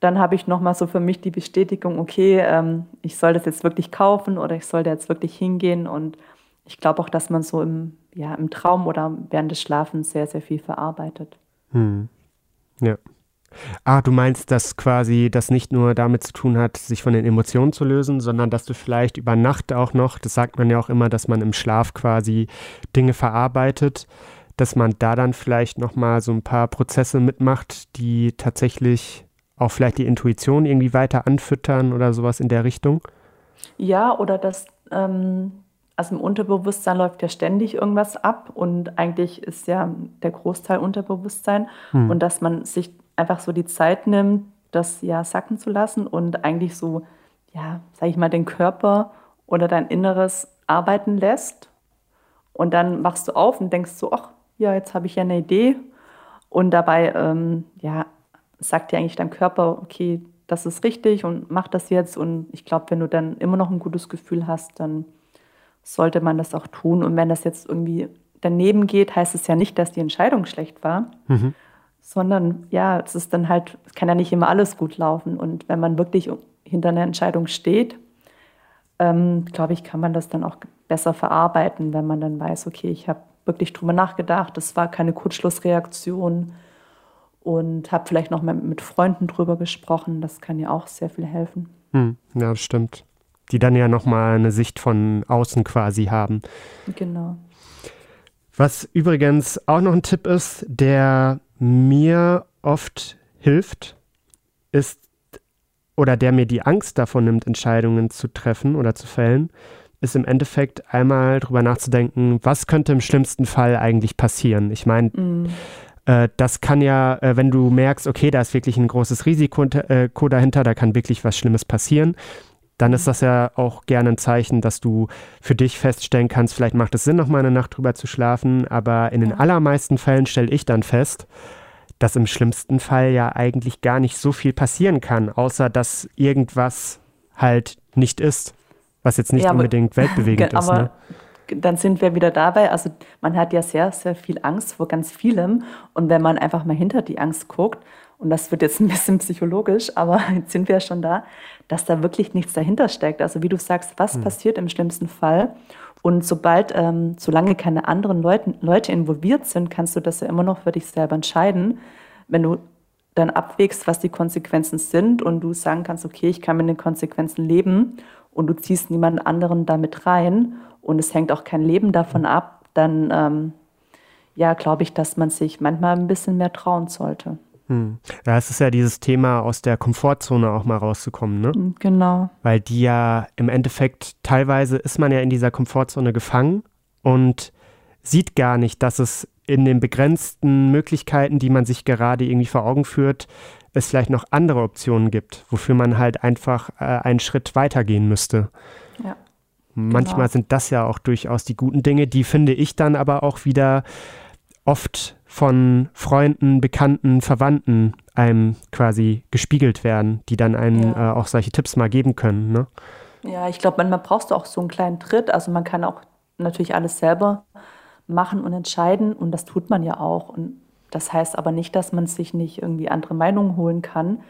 dann habe ich nochmal so für mich die Bestätigung, okay, ähm, ich soll das jetzt wirklich kaufen oder ich soll da jetzt wirklich hingehen. Und ich glaube auch, dass man so im, ja, im Traum oder während des Schlafens sehr, sehr viel verarbeitet. Hm.
Ja. Ah, du meinst, dass quasi das nicht nur damit zu tun hat, sich von den Emotionen zu lösen, sondern dass du vielleicht über Nacht auch noch, das sagt man ja auch immer, dass man im Schlaf quasi Dinge verarbeitet, dass man da dann vielleicht nochmal so ein paar Prozesse mitmacht, die tatsächlich auch vielleicht die Intuition irgendwie weiter anfüttern oder sowas in der Richtung?
Ja, oder dass, ähm, also im Unterbewusstsein läuft ja ständig irgendwas ab und eigentlich ist ja der Großteil Unterbewusstsein hm. und dass man sich einfach so die Zeit nimmt, das ja sacken zu lassen und eigentlich so, ja, sag ich mal, den Körper oder dein Inneres arbeiten lässt. Und dann machst du auf und denkst so, ach, ja, jetzt habe ich ja eine Idee. Und dabei, ähm, ja, sagt dir eigentlich dein Körper, okay, das ist richtig und mach das jetzt. Und ich glaube, wenn du dann immer noch ein gutes Gefühl hast, dann sollte man das auch tun. Und wenn das jetzt irgendwie daneben geht, heißt es ja nicht, dass die Entscheidung schlecht war, mhm. Sondern ja, es ist dann halt, es kann ja nicht immer alles gut laufen. Und wenn man wirklich hinter einer Entscheidung steht, ähm, glaube ich, kann man das dann auch besser verarbeiten, wenn man dann weiß, okay, ich habe wirklich drüber nachgedacht, das war keine Kurzschlussreaktion und habe vielleicht noch mal mit Freunden drüber gesprochen. Das kann ja auch sehr viel helfen.
Hm, ja, stimmt die dann ja nochmal eine Sicht von außen quasi haben.
Genau.
Was übrigens auch noch ein Tipp ist, der mir oft hilft, ist, oder der mir die Angst davon nimmt, Entscheidungen zu treffen oder zu fällen, ist im Endeffekt einmal drüber nachzudenken, was könnte im schlimmsten Fall eigentlich passieren. Ich meine, mm. äh, das kann ja, äh, wenn du merkst, okay, da ist wirklich ein großes Risiko äh, dahinter, da kann wirklich was Schlimmes passieren, dann ist das ja auch gerne ein Zeichen, dass du für dich feststellen kannst, vielleicht macht es Sinn, noch mal eine Nacht drüber zu schlafen, aber in den allermeisten Fällen stelle ich dann fest, dass im schlimmsten Fall ja eigentlich gar nicht so viel passieren kann, außer dass irgendwas halt nicht ist, was jetzt nicht ja, unbedingt weltbewegend ist.
Ne? dann sind wir wieder dabei. Also man hat ja sehr, sehr viel Angst vor ganz vielem. Und wenn man einfach mal hinter die Angst guckt und das wird jetzt ein bisschen psychologisch, aber jetzt sind wir ja schon da, dass da wirklich nichts dahinter steckt. Also wie du sagst, was mhm. passiert im schlimmsten Fall? Und sobald, ähm, solange keine anderen Leute, Leute involviert sind, kannst du das ja immer noch für dich selber entscheiden. Wenn du dann abwägst, was die Konsequenzen sind und du sagen kannst, okay, ich kann mit den Konsequenzen leben und du ziehst niemanden anderen damit rein und es hängt auch kein Leben davon ab, dann ähm, ja, glaube ich, dass man sich manchmal ein bisschen mehr trauen sollte.
Hm. Ja, es ist ja dieses Thema, aus der Komfortzone auch mal rauszukommen, ne? Hm,
genau.
Weil die ja im Endeffekt, teilweise ist man ja in dieser Komfortzone gefangen und sieht gar nicht, dass es in den begrenzten Möglichkeiten, die man sich gerade irgendwie vor Augen führt, es vielleicht noch andere Optionen gibt, wofür man halt einfach äh, einen Schritt weitergehen müsste. Ja. Manchmal genau. sind das ja auch durchaus die guten Dinge, die finde ich dann aber auch wieder oft von Freunden, Bekannten, Verwandten einem quasi gespiegelt werden, die dann einem ja. äh, auch solche Tipps mal geben können. Ne?
Ja, ich glaube, manchmal brauchst du auch so einen kleinen Tritt. Also man kann auch natürlich alles selber machen und entscheiden und das tut man ja auch. Und das heißt aber nicht, dass man sich nicht irgendwie andere Meinungen holen kann.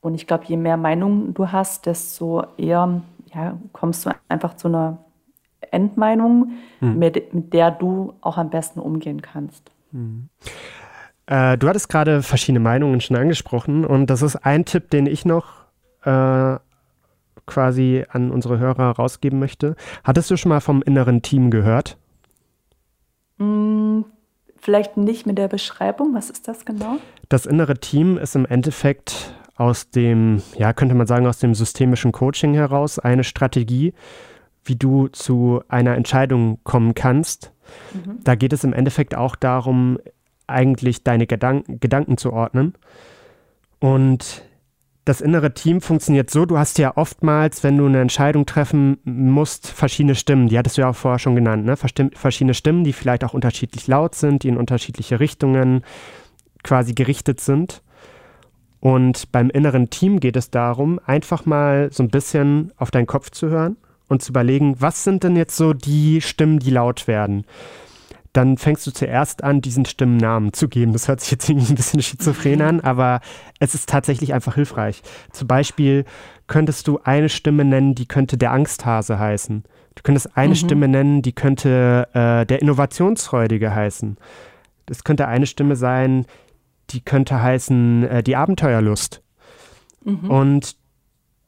Und ich glaube, je mehr Meinungen du hast, desto eher ja, kommst du einfach zu einer Endmeinung, hm. mit, mit der du auch am besten umgehen kannst. Mhm.
Äh, du hattest gerade verschiedene Meinungen schon angesprochen und das ist ein Tipp, den ich noch äh, quasi an unsere Hörer rausgeben möchte. Hattest du schon mal vom inneren Team gehört?
Mm, vielleicht nicht mit der Beschreibung. Was ist das genau?
Das innere Team ist im Endeffekt aus dem, ja, könnte man sagen, aus dem systemischen Coaching heraus eine Strategie, wie du zu einer Entscheidung kommen kannst, Mhm. Da geht es im Endeffekt auch darum, eigentlich deine Gedanken, Gedanken zu ordnen. Und das innere Team funktioniert so, du hast ja oftmals, wenn du eine Entscheidung treffen musst, verschiedene Stimmen, die hattest du ja auch vorher schon genannt, ne? verschiedene Stimmen, die vielleicht auch unterschiedlich laut sind, die in unterschiedliche Richtungen quasi gerichtet sind. Und beim inneren Team geht es darum, einfach mal so ein bisschen auf deinen Kopf zu hören und zu überlegen, was sind denn jetzt so die Stimmen, die laut werden? Dann fängst du zuerst an, diesen Stimmen Namen zu geben. Das hört sich jetzt irgendwie ein bisschen schizophren an, aber es ist tatsächlich einfach hilfreich. Zum Beispiel könntest du eine Stimme nennen, die könnte der Angsthase heißen. Du könntest eine mhm. Stimme nennen, die könnte äh, der Innovationsfreudige heißen. Das könnte eine Stimme sein, die könnte heißen äh, die Abenteuerlust. Mhm. Und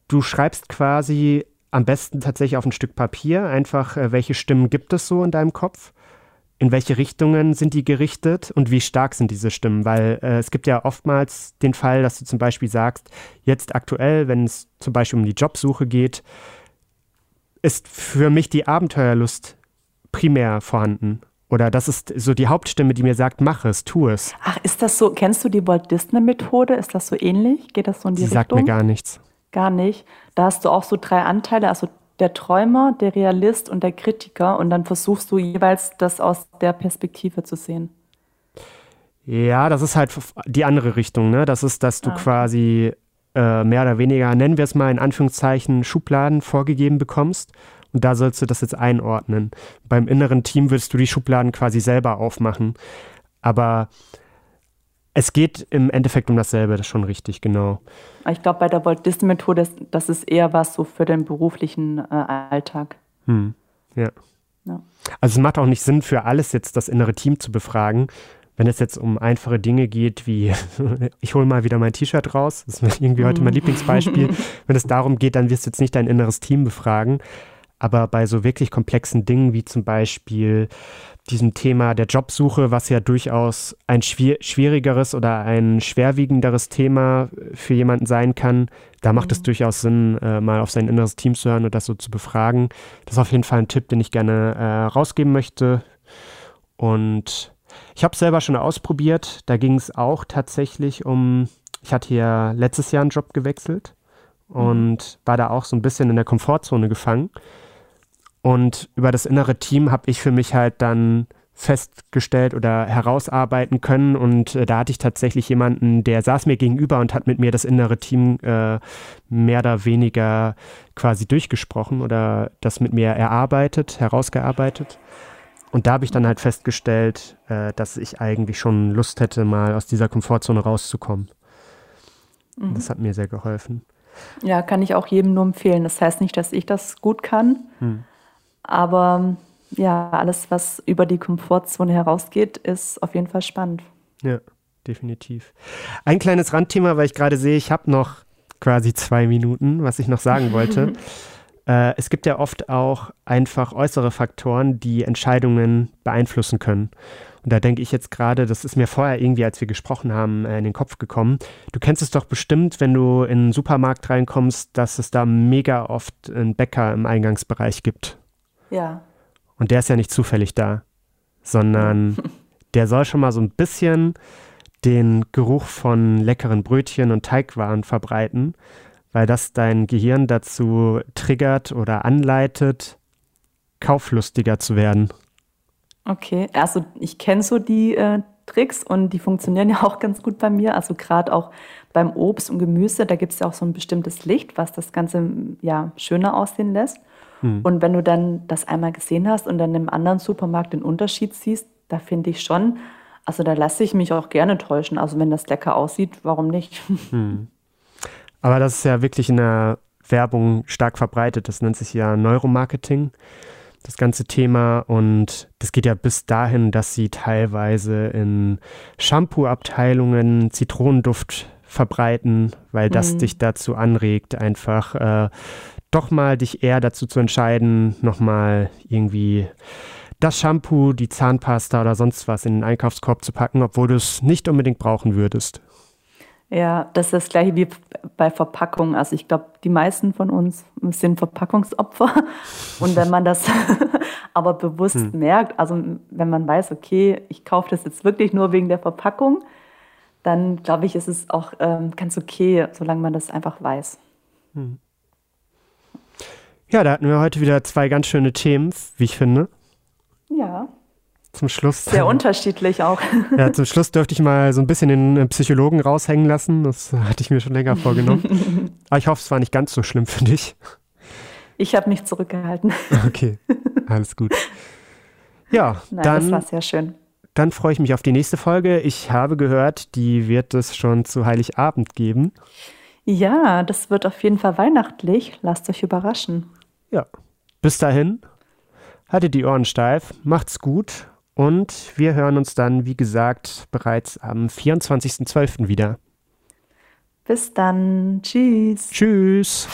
du schreibst quasi am besten tatsächlich auf ein Stück Papier, einfach äh, welche Stimmen gibt es so in deinem Kopf, in welche Richtungen sind die gerichtet und wie stark sind diese Stimmen, weil äh, es gibt ja oftmals den Fall, dass du zum Beispiel sagst, jetzt aktuell, wenn es zum Beispiel um die Jobsuche geht, ist für mich die Abenteuerlust primär vorhanden. Oder das ist so die Hauptstimme, die mir sagt, mach es, tu es.
Ach, ist das so, kennst du die Walt Disney-Methode? Ist das so ähnlich? Geht das so in die
Sie
Richtung?
sagt mir gar nichts.
Gar nicht. Da hast du auch so drei Anteile, also der Träumer, der Realist und der Kritiker und dann versuchst du jeweils das aus der Perspektive zu sehen.
Ja, das ist halt die andere Richtung, ne? Das ist, dass du ah. quasi äh, mehr oder weniger, nennen wir es mal in Anführungszeichen, Schubladen vorgegeben bekommst. Und da sollst du das jetzt einordnen. Beim inneren Team würdest du die Schubladen quasi selber aufmachen. Aber es geht im Endeffekt um dasselbe, das ist schon richtig, genau.
Ich glaube, bei der Walt Disney-Methode, das ist eher was so für den beruflichen äh, Alltag.
Hm. Ja. ja. Also es macht auch nicht Sinn, für alles jetzt das innere Team zu befragen, wenn es jetzt um einfache Dinge geht, wie ich hole mal wieder mein T-Shirt raus, das ist irgendwie heute mein mhm. Lieblingsbeispiel. wenn es darum geht, dann wirst du jetzt nicht dein inneres Team befragen. Aber bei so wirklich komplexen Dingen wie zum Beispiel diesem Thema der Jobsuche, was ja durchaus ein schwierigeres oder ein schwerwiegenderes Thema für jemanden sein kann, da macht mhm. es durchaus Sinn, äh, mal auf sein inneres Team zu hören und das so zu befragen. Das ist auf jeden Fall ein Tipp, den ich gerne äh, rausgeben möchte. Und ich habe es selber schon ausprobiert. Da ging es auch tatsächlich um, ich hatte ja letztes Jahr einen Job gewechselt mhm. und war da auch so ein bisschen in der Komfortzone gefangen. Und über das innere Team habe ich für mich halt dann festgestellt oder herausarbeiten können. Und äh, da hatte ich tatsächlich jemanden, der saß mir gegenüber und hat mit mir das innere Team äh, mehr oder weniger quasi durchgesprochen oder das mit mir erarbeitet, herausgearbeitet. Und da habe ich dann halt festgestellt, äh, dass ich eigentlich schon Lust hätte, mal aus dieser Komfortzone rauszukommen. Mhm. Das hat mir sehr geholfen.
Ja, kann ich auch jedem nur empfehlen. Das heißt nicht, dass ich das gut kann, hm. Aber ja, alles, was über die Komfortzone herausgeht, ist auf jeden Fall spannend.
Ja, definitiv. Ein kleines Randthema, weil ich gerade sehe, ich habe noch quasi zwei Minuten, was ich noch sagen wollte. Äh, es gibt ja oft auch einfach äußere Faktoren, die Entscheidungen beeinflussen können. Und da denke ich jetzt gerade, das ist mir vorher irgendwie, als wir gesprochen haben, äh, in den Kopf gekommen. Du kennst es doch bestimmt, wenn du in einen Supermarkt reinkommst, dass es da mega oft einen Bäcker im Eingangsbereich gibt.
Ja.
Und der ist ja nicht zufällig da, sondern der soll schon mal so ein bisschen den Geruch von leckeren Brötchen und Teigwaren verbreiten weil das dein Gehirn dazu triggert oder anleitet, kauflustiger zu werden.
Okay, also ich kenne so die äh, Tricks und die funktionieren ja auch ganz gut bei mir. Also gerade auch beim Obst und Gemüse, da gibt es ja auch so ein bestimmtes Licht, was das Ganze ja schöner aussehen lässt. Hm. Und wenn du dann das einmal gesehen hast und dann im anderen Supermarkt den Unterschied siehst, da finde ich schon, also da lasse ich mich auch gerne täuschen. Also wenn das lecker aussieht, warum nicht? Hm.
Aber das ist ja wirklich in der Werbung stark verbreitet. Das nennt sich ja Neuromarketing, das ganze Thema. Und das geht ja bis dahin, dass sie teilweise in Shampoo-Abteilungen Zitronenduft verbreiten, weil das mhm. dich dazu anregt, einfach äh, doch mal dich eher dazu zu entscheiden, nochmal irgendwie das Shampoo, die Zahnpasta oder sonst was in den Einkaufskorb zu packen, obwohl du es nicht unbedingt brauchen würdest.
Ja, das ist das gleiche wie bei Verpackungen. Also ich glaube, die meisten von uns sind Verpackungsopfer. Und wenn man das aber bewusst hm. merkt, also wenn man weiß, okay, ich kaufe das jetzt wirklich nur wegen der Verpackung, dann glaube ich, ist es auch ähm, ganz okay, solange man das einfach weiß. Hm.
Ja, da hatten wir heute wieder zwei ganz schöne Themen, wie ich finde.
Ja
zum Schluss.
Sehr unterschiedlich auch.
Ja, zum Schluss dürfte ich mal so ein bisschen den Psychologen raushängen lassen. Das hatte ich mir schon länger vorgenommen. Aber ich hoffe, es war nicht ganz so schlimm für dich.
Ich habe mich zurückgehalten.
Okay, alles gut. Ja,
Nein,
dann.
Das war sehr schön.
Dann freue ich mich auf die nächste Folge. Ich habe gehört, die wird es schon zu Heiligabend geben.
Ja, das wird auf jeden Fall weihnachtlich. Lasst euch überraschen.
Ja. Bis dahin, haltet die Ohren steif, macht's gut und wir hören uns dann, wie gesagt, bereits am 24.12. wieder.
Bis dann. Tschüss.
Tschüss.